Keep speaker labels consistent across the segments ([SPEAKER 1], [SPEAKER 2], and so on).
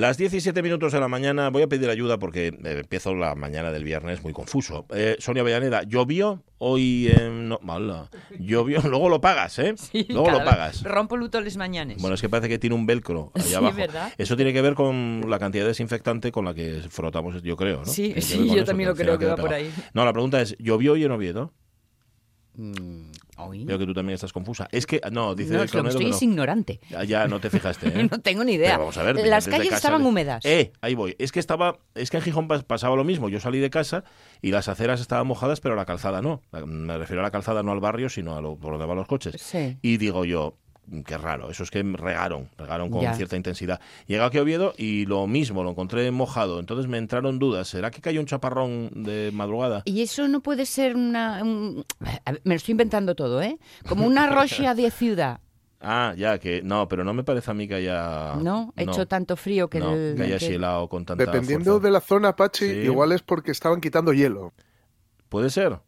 [SPEAKER 1] Las 17 minutos de la mañana, voy a pedir ayuda porque eh, empiezo la mañana del viernes muy confuso. Eh, Sonia Avellaneda, ¿llovió hoy en... No, mala. Llovió, luego lo pagas, ¿eh?
[SPEAKER 2] Sí,
[SPEAKER 1] luego lo pagas.
[SPEAKER 2] Rompo luto les mañanes.
[SPEAKER 1] Bueno, es que parece que tiene un velcro allá
[SPEAKER 2] Sí,
[SPEAKER 1] abajo.
[SPEAKER 2] ¿verdad?
[SPEAKER 1] Eso tiene que ver con la cantidad de desinfectante con la que frotamos, yo creo, ¿no?
[SPEAKER 2] Sí, sí, yo
[SPEAKER 1] eso,
[SPEAKER 2] también lo creo que va por ahí.
[SPEAKER 1] No, la pregunta es, ¿llovió hoy en Oviedo?
[SPEAKER 2] Mm,
[SPEAKER 1] Veo que tú también estás confusa. Es que, no, dice
[SPEAKER 2] no,
[SPEAKER 1] el
[SPEAKER 2] es lo que estoy
[SPEAKER 1] que
[SPEAKER 2] es
[SPEAKER 1] no.
[SPEAKER 2] ignorante.
[SPEAKER 1] Ya, ya no te fijaste, ¿eh?
[SPEAKER 2] No tengo ni idea.
[SPEAKER 1] Pero vamos a ver,
[SPEAKER 2] Las calles
[SPEAKER 1] casa
[SPEAKER 2] estaban
[SPEAKER 1] de-
[SPEAKER 2] húmedas.
[SPEAKER 1] Eh, ahí voy. Es que estaba, es que en Gijón pas- pasaba lo mismo. Yo salí de casa y las aceras estaban mojadas, pero la calzada no. Me refiero a la calzada no al barrio, sino a lo, por donde van los coches.
[SPEAKER 2] Sí.
[SPEAKER 1] Y digo yo, "Mm, qué raro, eso es que regaron, regaron con
[SPEAKER 2] Ya.
[SPEAKER 1] cierta intensidad. Llegué aquí a Oviedo y lo mismo, lo encontré mojado. Entonces me entraron dudas. ¿Será que cayó un chaparrón de madrugada?
[SPEAKER 2] Y eso no puede ser una... un- me lo estoy inventando todo, ¿eh? Como una rocha de ciudad.
[SPEAKER 1] Ah, ya, que no, pero no me parece a mí que haya...
[SPEAKER 2] ¿No? Hecho tanto frío que...
[SPEAKER 1] no,
[SPEAKER 2] el-
[SPEAKER 1] que haya
[SPEAKER 2] que-
[SPEAKER 1] helado con tanta
[SPEAKER 3] Dependiendo
[SPEAKER 1] fuerza.
[SPEAKER 3] de la zona, Pachi,
[SPEAKER 1] Sí.
[SPEAKER 3] igual es porque estaban quitando hielo.
[SPEAKER 1] ¿Puede ser?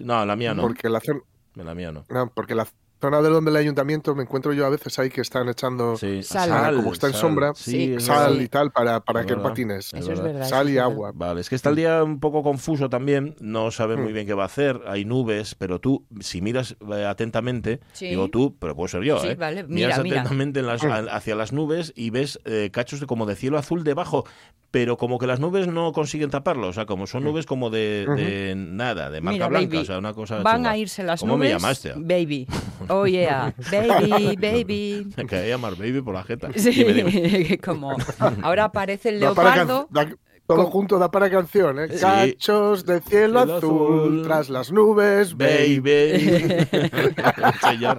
[SPEAKER 1] No, la mía no.
[SPEAKER 3] Porque la zona,
[SPEAKER 1] La mía no.
[SPEAKER 3] no, porque la zona de donde el ayuntamiento me encuentro yo a veces ahí que están echando
[SPEAKER 1] Sí,
[SPEAKER 2] Sal.
[SPEAKER 3] como está en sombra,
[SPEAKER 2] Sí,
[SPEAKER 3] sal y tal para, para
[SPEAKER 1] Es
[SPEAKER 3] que
[SPEAKER 1] verdad.
[SPEAKER 3] patines.
[SPEAKER 1] Es
[SPEAKER 2] Eso es
[SPEAKER 1] verdad.
[SPEAKER 3] Sal y agua.
[SPEAKER 1] Vale, es que está el día un poco confuso también, no sabe muy
[SPEAKER 3] Mm.
[SPEAKER 1] bien qué va a hacer, hay nubes, pero tú, si miras eh, atentamente,
[SPEAKER 2] Sí.
[SPEAKER 1] digo tú, pero puedo ser yo,
[SPEAKER 2] Sí,
[SPEAKER 1] ¿eh?
[SPEAKER 2] vale,
[SPEAKER 1] Miras
[SPEAKER 2] mira, mira.
[SPEAKER 1] atentamente en las- a- hacia las nubes y ves eh, cachos de, como de cielo azul debajo, pero como que las nubes no consiguen taparlo, o sea, como son nubes como de, de nada, de marca
[SPEAKER 2] Mira,
[SPEAKER 1] blanca,
[SPEAKER 2] baby,
[SPEAKER 1] o sea, una cosa
[SPEAKER 2] Van
[SPEAKER 1] chunga.
[SPEAKER 2] a irse las
[SPEAKER 1] ¿Cómo
[SPEAKER 2] nubes.
[SPEAKER 1] me llamaste?
[SPEAKER 2] Baby. Oh, yeah. Baby, baby.
[SPEAKER 1] Me quería llamar baby por la jeta.
[SPEAKER 2] Sí,
[SPEAKER 1] Dime, dime.
[SPEAKER 2] como ahora aparece el
[SPEAKER 3] Da para
[SPEAKER 2] leopardo.
[SPEAKER 3] da- todo junto da para canción, ¿eh?
[SPEAKER 1] Sí.
[SPEAKER 3] Cachos de cielo
[SPEAKER 1] Cielo
[SPEAKER 3] azul,
[SPEAKER 1] azul.
[SPEAKER 3] tras las nubes, baby.
[SPEAKER 1] Ya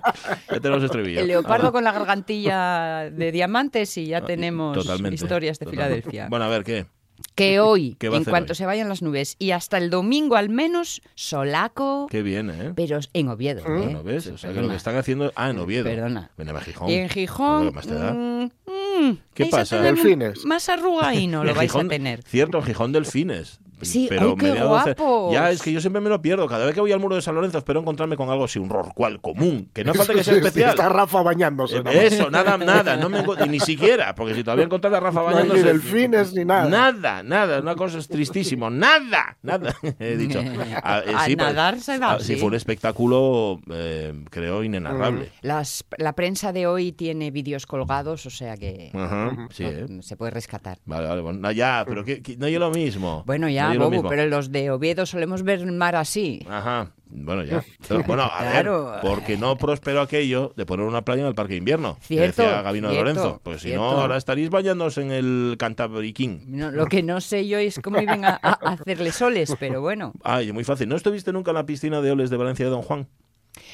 [SPEAKER 1] tenemos estribillo.
[SPEAKER 2] El leopardo
[SPEAKER 1] Ah.
[SPEAKER 2] con la gargantilla de diamantes y ya tenemos
[SPEAKER 1] Totalmente,
[SPEAKER 2] historias de
[SPEAKER 1] totalmente.
[SPEAKER 2] Filadelfia.
[SPEAKER 1] Bueno, a ver, ¿qué?
[SPEAKER 2] Que hoy,
[SPEAKER 1] ¿Qué va a
[SPEAKER 2] en cuanto
[SPEAKER 1] hoy?
[SPEAKER 2] se vayan las nubes y hasta el domingo al menos, solaco,
[SPEAKER 1] Qué bien, ¿eh?
[SPEAKER 2] pero en Oviedo. ¿eh?
[SPEAKER 1] Bueno, ¿ves? O sea, que lo que están haciendo... Ah, en Oviedo.
[SPEAKER 2] Perdona.
[SPEAKER 1] Ven a Gijón.
[SPEAKER 2] Y en Gijón,
[SPEAKER 1] más te da.
[SPEAKER 2] mm, mm,
[SPEAKER 1] ¿Qué pasa?
[SPEAKER 3] Delfines.
[SPEAKER 2] Más arrugaíno lo
[SPEAKER 1] En
[SPEAKER 2] vais
[SPEAKER 1] Gijón-
[SPEAKER 2] a tener.
[SPEAKER 1] Cierto, en Gijón Delfines.
[SPEAKER 2] Sí,
[SPEAKER 1] pero
[SPEAKER 2] ¡ay, qué
[SPEAKER 1] mediados
[SPEAKER 2] guapos!
[SPEAKER 1] Ya, es que yo siempre me lo pierdo. Cada vez que voy al muro de San Lorenzo espero encontrarme con algo así, un rorcual común. Que no falta que sea especial.
[SPEAKER 3] Está Rafa bañándose.
[SPEAKER 1] Eh. Eso, nada, nada. No me y ni siquiera, porque si todavía encontrar a Rafa
[SPEAKER 3] No
[SPEAKER 1] bañándose...
[SPEAKER 3] ni delfines ni nada.
[SPEAKER 1] Nada, nada, una cosa es tristísimo, nada, nada, he dicho. Ah, eh,
[SPEAKER 2] A
[SPEAKER 1] sí, pues,
[SPEAKER 2] nadar se va,
[SPEAKER 1] ah, sí, fue un espectáculo, eh, creo, inenarrable.
[SPEAKER 2] Las- la prensa de hoy tiene vídeos colgados, o sea que
[SPEAKER 1] Ajá, sí, ¿eh?
[SPEAKER 2] se puede rescatar.
[SPEAKER 1] Vale, vale, bueno, no, ya, pero que, que- no es lo mismo.
[SPEAKER 2] Bueno,
[SPEAKER 1] No lo mismo.
[SPEAKER 2] pero los de Oviedo solemos ver el mar así.
[SPEAKER 1] Ajá, bueno, ya. Pero, bueno, a
[SPEAKER 2] Claro.
[SPEAKER 1] ver, porque no prosperó aquello de poner una playa en el parque de invierno. que
[SPEAKER 2] Cierto,
[SPEAKER 1] decía Gabino de Lorenzo. Pues si no, ahora estaréis bañándose en el.
[SPEAKER 2] No, lo que no sé yo es cómo iban a, a hacerle soles, pero bueno.
[SPEAKER 1] Ay, muy fácil. ¿No estuviste nunca en la piscina de oles de Valencia de Don Juan?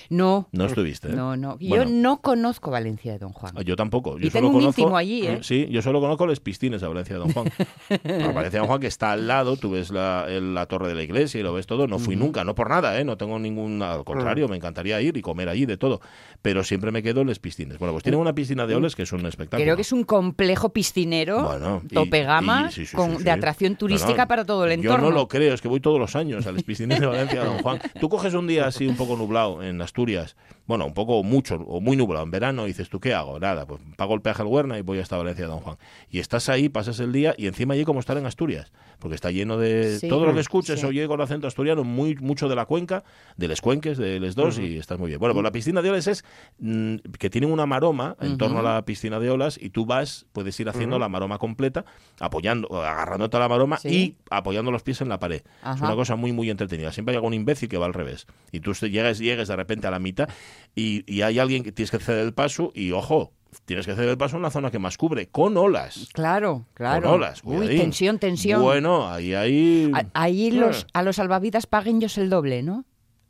[SPEAKER 2] No,
[SPEAKER 1] No estuviste. ¿eh?
[SPEAKER 2] no, no. Yo no conozco Valencia de Don Juan.
[SPEAKER 1] Ah, Yo tampoco. Yo
[SPEAKER 2] Y
[SPEAKER 1] solo
[SPEAKER 2] tengo un
[SPEAKER 1] conozco,
[SPEAKER 2] allí, ¿eh?
[SPEAKER 1] Sí, yo solo conozco los pistines de Valencia de Don Juan. Pero Valencia de Don Juan que está al lado, tú ves la, torre de la iglesia y lo ves todo. No fui nunca, no por nada, ¿eh? No tengo ningún... Al contrario, me encantaría ir y comer allí de todo. Pero siempre me quedo en los pistines. Bueno, pues tienen una piscina de oles que es un espectáculo.
[SPEAKER 2] Creo que es un complejo piscinero,
[SPEAKER 1] Bueno,
[SPEAKER 2] tope gama,
[SPEAKER 1] sí, sí, sí,
[SPEAKER 2] de atracción turística
[SPEAKER 1] no,
[SPEAKER 2] para todo el
[SPEAKER 1] Yo
[SPEAKER 2] entorno.
[SPEAKER 1] no lo creo, es que voy todos los años a los piscines de Valencia de Don Juan. Tú coges un día así un poco nublado en Asturias, bueno, un poco mucho o muy nublado en verano dices, ¿tú qué hago? Nada, pues pago el peaje al Huerna y voy hasta Valencia Don Juan. Y estás ahí, pasas el día y encima allí como estar en Asturias, porque está lleno de...
[SPEAKER 2] Sí.
[SPEAKER 1] todo lo que escuches
[SPEAKER 2] Sí.
[SPEAKER 1] oye con acento asturiano, muy mucho de la cuenca, de les cuenques, de les dos y estás muy bien. Bueno, pues la piscina de olas es mm, que tienen una maroma en torno a la piscina de olas y tú vas, puedes ir haciendo la maroma completa, apoyando, agarrándote a la maroma
[SPEAKER 2] Sí.
[SPEAKER 1] y apoyando los pies en la pared. Es una cosa muy, muy entretenida. Siempre hay algún imbécil que va al revés. Y tú llegas, llegues de repente a la mitad y, y hay alguien que tienes que ceder el paso y, ojo, tienes que ceder el paso en la zona que más cubre, con olas.
[SPEAKER 2] Claro, claro.
[SPEAKER 1] Con olas.
[SPEAKER 2] Uy, tensión, tensión.
[SPEAKER 1] Bueno, ahí hay...
[SPEAKER 2] A- Ahí los, a los salvavidas paguen ellos el doble, ¿no?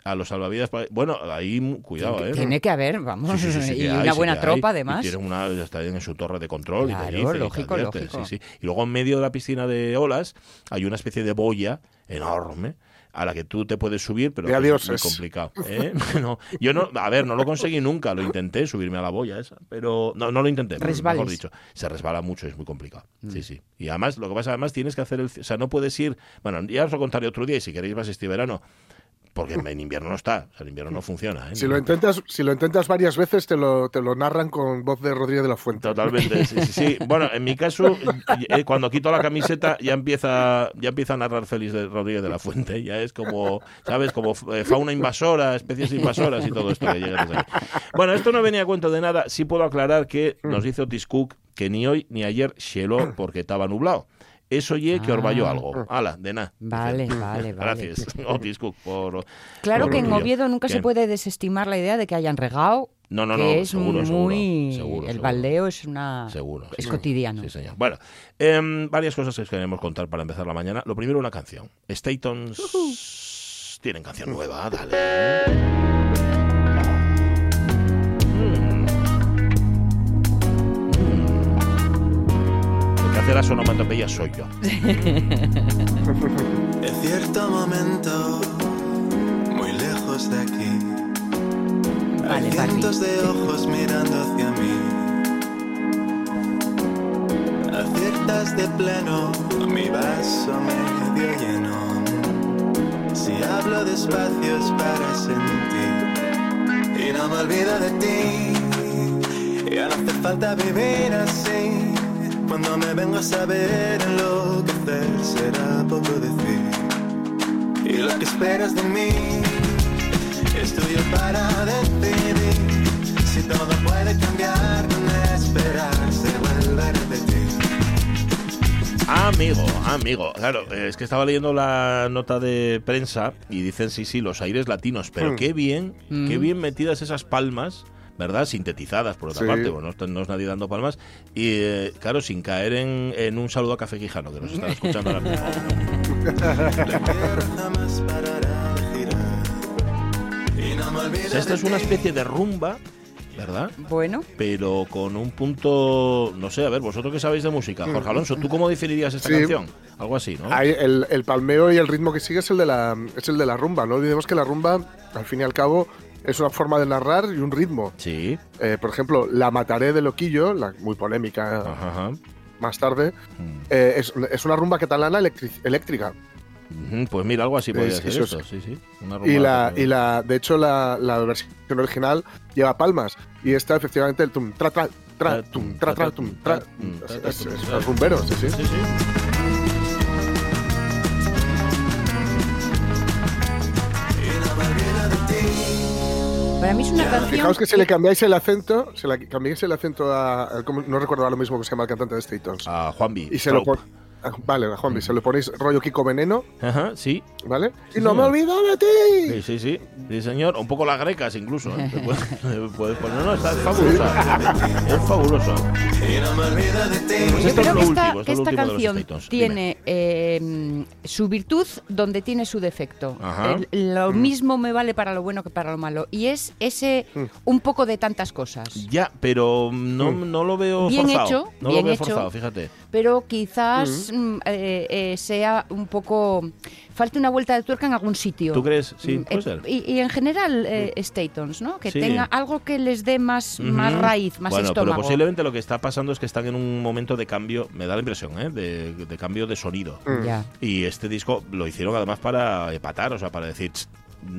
[SPEAKER 1] A los salvavidas... Bueno, ahí cuidado, ¿eh?
[SPEAKER 2] Tiene que haber, vamos,
[SPEAKER 1] Sí, sí, sí,
[SPEAKER 2] y
[SPEAKER 1] hay,
[SPEAKER 2] una buena tropa
[SPEAKER 1] hay.
[SPEAKER 2] además.
[SPEAKER 1] Y tienen una, está en su torre de control y
[SPEAKER 2] Claro,
[SPEAKER 1] dice y te
[SPEAKER 2] lógico,
[SPEAKER 1] advierte,
[SPEAKER 2] lógico.
[SPEAKER 1] Y luego en medio de la piscina de olas hay una especie de boya enorme a la que tú te puedes subir, pero que es muy complicado. ¿eh? No, yo no, a ver, no lo conseguí nunca, lo intenté subirme a la boya esa, pero no, no lo intenté,
[SPEAKER 2] Resbales.
[SPEAKER 1] mejor dicho. Se resbala mucho, es muy complicado.
[SPEAKER 2] Mm.
[SPEAKER 1] Sí, sí. Y además, lo que pasa, además tienes que hacer el, o sea, no puedes ir, bueno, ya os lo contaré otro día y si queréis vas este verano, porque en invierno no está, o sea, en invierno no funciona. ¿eh?
[SPEAKER 3] Si lo intentas, si lo intentas varias veces, te lo, te lo narran con voz de Rodríguez de la Fuente.
[SPEAKER 1] Totalmente, sí, sí, sí. Bueno, en mi caso, eh, cuando quito la camiseta ya empieza, ya empieza a narrar Félix de Rodríguez de la Fuente. Ya es como, ¿sabes? Como eh, fauna invasora, especies invasoras y todo esto que llega desde ahí. Bueno, esto no venía a cuento de nada. Sí puedo aclarar que nos dice Otis Cook que ni hoy ni ayer xeló porque estaba nublado. Eso ye que vayó
[SPEAKER 2] Ah.
[SPEAKER 1] algo. Ala, de nada.
[SPEAKER 2] Vale, vale, vale.
[SPEAKER 1] Gracias, Otis Cook, por...
[SPEAKER 2] Claro
[SPEAKER 1] por
[SPEAKER 2] que en
[SPEAKER 1] tuyo.
[SPEAKER 2] Oviedo nunca
[SPEAKER 1] ¿Qué?
[SPEAKER 2] se puede desestimar la idea de que hayan regado.
[SPEAKER 1] No, no,
[SPEAKER 2] que
[SPEAKER 1] no,
[SPEAKER 2] es
[SPEAKER 1] seguro,
[SPEAKER 2] muy.
[SPEAKER 1] seguro,
[SPEAKER 2] el
[SPEAKER 1] seguro.
[SPEAKER 2] baldeo es una.
[SPEAKER 1] Seguro.
[SPEAKER 2] Es
[SPEAKER 1] sí.
[SPEAKER 2] cotidiano.
[SPEAKER 1] Sí, señor. Bueno, em, varias cosas que queremos contar para empezar la mañana. Lo primero, una canción. Statons tienen canción nueva, dale. Hace las onomatopeyas soy yo.
[SPEAKER 4] En cierto momento, muy lejos de aquí,
[SPEAKER 2] Vale,
[SPEAKER 4] hay
[SPEAKER 2] Barbie.
[SPEAKER 4] cientos de ojos mirando hacia mí. Aciertas de pleno mi vaso medio lleno. Si hablo despacio es para sentir y no me olvido de ti. Ya no hace falta vivir así. Cuando me vengo a saber enloquecer será poco decir. Y lo que esperas de mí es tuyo para decidir. Si todo puede cambiar, no esperar se vuelve a repetir.
[SPEAKER 1] Amigo, amigo. Claro, es que estaba leyendo la nota de prensa y dicen sí, sí, los aires latinos, pero
[SPEAKER 3] Hmm.
[SPEAKER 1] qué bien, qué
[SPEAKER 2] Mm.
[SPEAKER 1] bien metidas esas palmas. ¿Verdad? Sintetizadas, por otra
[SPEAKER 3] Sí.
[SPEAKER 1] parte, bueno, no, es nadie dando palmas. Y eh, claro, sin caer en, en un saludo a Café Quijano, que nos están escuchando ahora mismo. O sea, esta es una especie de rumba, ¿verdad?
[SPEAKER 2] Bueno,
[SPEAKER 1] Pero con un punto, no sé, a ver, vosotros que sabéis de música, Jorge Alonso, ¿tú cómo definirías esta
[SPEAKER 3] Sí.
[SPEAKER 1] canción? Algo así, ¿no?
[SPEAKER 3] Ahí el, el palmeo y el ritmo que sigue es el de la es el de la rumba. No olvidemos que la rumba, al fin y al cabo, es una forma de narrar y un ritmo.
[SPEAKER 1] Sí,
[SPEAKER 3] Eh, por ejemplo, La Mataré de Loquillo, la muy polémica
[SPEAKER 1] ajá, ajá.
[SPEAKER 3] más tarde,
[SPEAKER 1] Mm.
[SPEAKER 3] eh, es, es una rumba catalana eléctrica.
[SPEAKER 1] Pues mira, algo así podría
[SPEAKER 3] Es-
[SPEAKER 1] ser
[SPEAKER 3] eso
[SPEAKER 1] sí, sí. Una
[SPEAKER 3] Y la, y la, de hecho, la, la versión original lleva palmas. Y esta, efectivamente, el tum, tra, tra, tra, tum, tra, tra, tum, tra. Es rumbero, sí, sí.
[SPEAKER 1] Sí, sí.
[SPEAKER 2] Para mí es una canción.
[SPEAKER 3] Fijaos que si le cambiáis el acento, si le cambiáis el acento a. a- no recuerdo ahora mismo cómo se llama el cantante de Statons.
[SPEAKER 1] A Juanvi.
[SPEAKER 3] y se lo Ah, Vale, a Juanvi, se lo ponéis rollo Kiko Veneno,
[SPEAKER 1] Ajá, sí.
[SPEAKER 3] ¿vale?
[SPEAKER 1] Sí,
[SPEAKER 3] y no me olvido de
[SPEAKER 1] Sí,
[SPEAKER 3] ti.
[SPEAKER 1] sí, sí. Sí, señor. Un poco las grecas incluso. ¿eh? Puedes, puedes poner. No, no, está es fabulosa. Es fabuloso.
[SPEAKER 4] Y no me olvido de ti.
[SPEAKER 1] Pues
[SPEAKER 2] Yo
[SPEAKER 1] es
[SPEAKER 2] creo
[SPEAKER 1] lo
[SPEAKER 2] que esta, que
[SPEAKER 1] es
[SPEAKER 2] esta canción tiene eh, su virtud donde tiene su defecto.
[SPEAKER 1] Ajá.
[SPEAKER 2] El- lo mismo me vale para lo bueno que para lo malo. Y es ese un poco de tantas cosas.
[SPEAKER 1] Ya, pero no, no lo veo
[SPEAKER 2] Bien
[SPEAKER 1] forzado.
[SPEAKER 2] hecho,
[SPEAKER 1] no
[SPEAKER 2] bien
[SPEAKER 1] lo veo
[SPEAKER 2] hecho.
[SPEAKER 1] forzado, fíjate.
[SPEAKER 2] Pero quizás mm, eh, eh, sea un poco. Falte una vuelta de tuerca en algún sitio.
[SPEAKER 1] ¿Tú crees? Sí,
[SPEAKER 2] Mm,
[SPEAKER 1] puede
[SPEAKER 2] eh,
[SPEAKER 1] ser.
[SPEAKER 2] Y, y en general, eh, Statons, ¿no? Que
[SPEAKER 1] Sí.
[SPEAKER 2] tenga algo que les dé más, más raíz, más
[SPEAKER 1] bueno,
[SPEAKER 2] estómago.
[SPEAKER 1] pero posiblemente lo que está pasando es que están en un momento de cambio, me da la impresión, ¿eh? de, de cambio de sonido.
[SPEAKER 2] Ya.
[SPEAKER 1] Y este disco lo hicieron además para epatar, o sea, para decir, "Ch,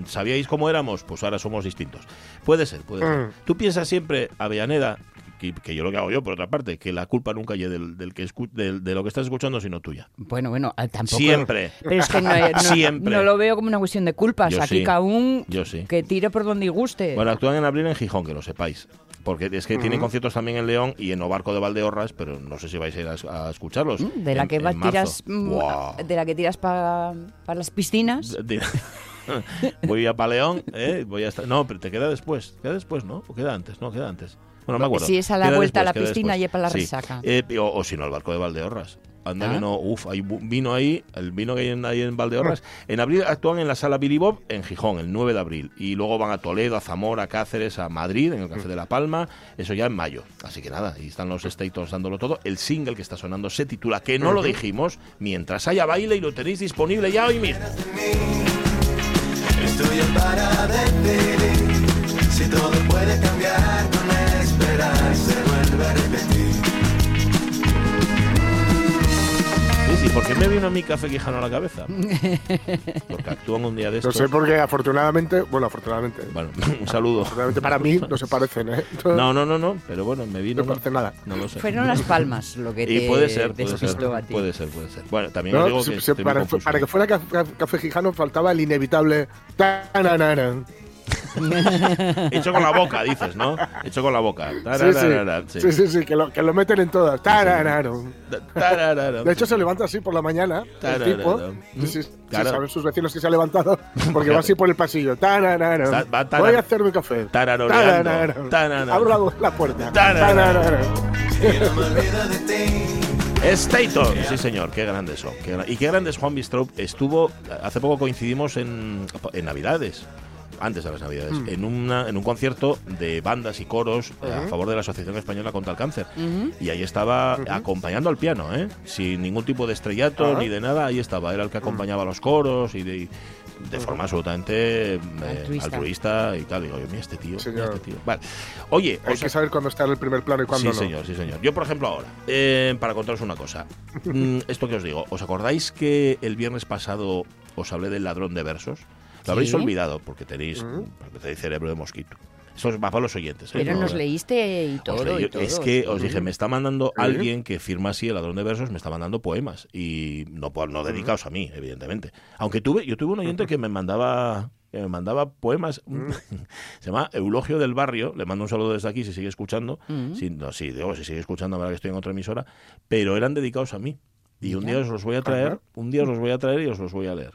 [SPEAKER 1] ¿sabíais cómo éramos? Pues ahora somos distintos. Puede ser, puede ser.
[SPEAKER 3] Mm.
[SPEAKER 1] Tú piensas siempre, Avellaneda, que, que yo lo que hago yo, por otra parte, que la culpa nunca es del, del que escu- del- de lo que estás escuchando, sino tuya.
[SPEAKER 2] Bueno, bueno, ah, tampoco.
[SPEAKER 1] Siempre.
[SPEAKER 2] Pero es que no, no-
[SPEAKER 1] Siempre.
[SPEAKER 2] no lo veo como una cuestión de culpas.
[SPEAKER 1] Yo
[SPEAKER 2] Aquí
[SPEAKER 1] sí.
[SPEAKER 2] cada un
[SPEAKER 1] Yo sí.
[SPEAKER 2] que tire por donde guste.
[SPEAKER 1] Bueno, actúan en abril en Gijón, que lo sepáis. Porque es que tienen conciertos también en León y en Obarco de Valdeorras, pero no sé si vais a ir a, a escucharlos.
[SPEAKER 2] Mm, de la
[SPEAKER 1] en-
[SPEAKER 2] que
[SPEAKER 1] en
[SPEAKER 2] va-
[SPEAKER 1] marzo.
[SPEAKER 2] tiras mm, de la que tiras para las piscinas.
[SPEAKER 1] De- voy a Paleón, ¿eh? Voy a estar... No, pero te queda después. ¿Queda después, no? ¿O queda antes? No, queda antes. Bueno, no me acuerdo.
[SPEAKER 2] Si es a la vuelta a la piscina y es para la
[SPEAKER 1] Sí.
[SPEAKER 2] resaca.
[SPEAKER 1] Eh, o, o si no, el barco de Valdeorras. Anda
[SPEAKER 2] Ah.
[SPEAKER 1] que no, uf, hay vino ahí, el vino que hay en, ahí en Valdeorras. En abril actúan en la sala Billy Bob en Gijón, el 9 de abril. Y luego van a Toledo, a Zamora, a Cáceres, a Madrid, en el Café de la Palma. Eso ya en mayo. Así que nada, y están los Statons dándolo todo. El single que está sonando se titula, que no lo dijimos, Mientras haya baile y lo tenéis disponible ya hoy mismo.
[SPEAKER 4] Es tuyo para decidir. Si todo puede cambiar se
[SPEAKER 1] sí, por qué me vino a mí Café Quijano a la cabeza? Porque actúan un día de
[SPEAKER 3] No
[SPEAKER 1] estos.
[SPEAKER 3] sé por qué, afortunadamente, bueno, afortunadamente,
[SPEAKER 1] Bueno, un saludo.
[SPEAKER 3] afortunadamente para mí no se parecen, ¿eh?
[SPEAKER 1] No, no, no, no, pero bueno, me vino.
[SPEAKER 3] No parece nada.
[SPEAKER 1] No lo sé.
[SPEAKER 2] Fueron las palmas lo que te
[SPEAKER 1] Y puede ser, puede ser,
[SPEAKER 2] a ti.
[SPEAKER 1] puede ser, puede ser. Bueno, también
[SPEAKER 3] No,
[SPEAKER 1] digo
[SPEAKER 3] si-
[SPEAKER 1] que muy
[SPEAKER 3] para, para que fuera ca- ca- Café Gijano faltaba el inevitable. tananaran.
[SPEAKER 1] Hecho con la boca, dices, ¿no? Hecho con la boca.
[SPEAKER 3] Sí,
[SPEAKER 1] Tararara,
[SPEAKER 3] sí, sí, sí, sí, que, lo, que lo meten en todas. De hecho, se levanta así por la mañana. El tipo. Sí, sí,
[SPEAKER 1] Claro.
[SPEAKER 3] saben sus vecinos que se ha levantado porque va así por el pasillo.
[SPEAKER 1] Va
[SPEAKER 3] Voy a café.
[SPEAKER 1] Tararoreando.
[SPEAKER 3] Taranaran.
[SPEAKER 1] Taranaran.
[SPEAKER 3] Abro la, puerta.
[SPEAKER 1] Staton, sí señor, qué grandes son. qué gra- y qué grandes Juan Bistrop estuvo, hace poco coincidimos en, en Navidades, antes de las Navidades,
[SPEAKER 3] Mm.
[SPEAKER 1] en, una, en un concierto de bandas y coros a favor de la Asociación Española contra el Cáncer. Y ahí estaba acompañando al piano, ¿eh? sin ningún tipo de estrellato ni de nada, ahí estaba, era el que acompañaba a los coros y de, de forma absolutamente eh,
[SPEAKER 2] Altruista.
[SPEAKER 1] altruista. y tal. Digo, yo, mira este tío, mira este tío. Vale. Oye,
[SPEAKER 3] Hay que saber cuándo está en el primer plano y cuándo
[SPEAKER 1] sí,
[SPEAKER 3] no.
[SPEAKER 1] señor, sí, señor. Yo, por ejemplo, ahora, eh, para contaros una cosa. Mm, esto que os digo, ¿os acordáis que el viernes pasado os hablé del ladrón de versos? Lo habréis
[SPEAKER 2] Sí.
[SPEAKER 1] olvidado porque tenéis,
[SPEAKER 3] Mm.
[SPEAKER 1] porque tenéis cerebro de mosquito. Eso es más para los oyentes. ¿eh?
[SPEAKER 2] Pero
[SPEAKER 1] No,
[SPEAKER 2] nos
[SPEAKER 1] no.
[SPEAKER 2] leíste y todo.
[SPEAKER 1] leí-
[SPEAKER 2] y todo,
[SPEAKER 1] es que os dije, me está mandando alguien que firma así el ladrón de versos, me está mandando poemas. Y no, no dedicados a mí, evidentemente. Aunque tuve, yo tuve un oyente que me mandaba que me mandaba poemas. Se llama Eulogio del Barrio. Le mando un saludo desde aquí si sigue escuchando.
[SPEAKER 2] Mm.
[SPEAKER 1] Si, no, sí, digo, si sigue escuchando, ahora que estoy en otra emisora. Pero eran dedicados a mí. Y un día os los voy a traer, un día os los voy a traer y os los voy a leer.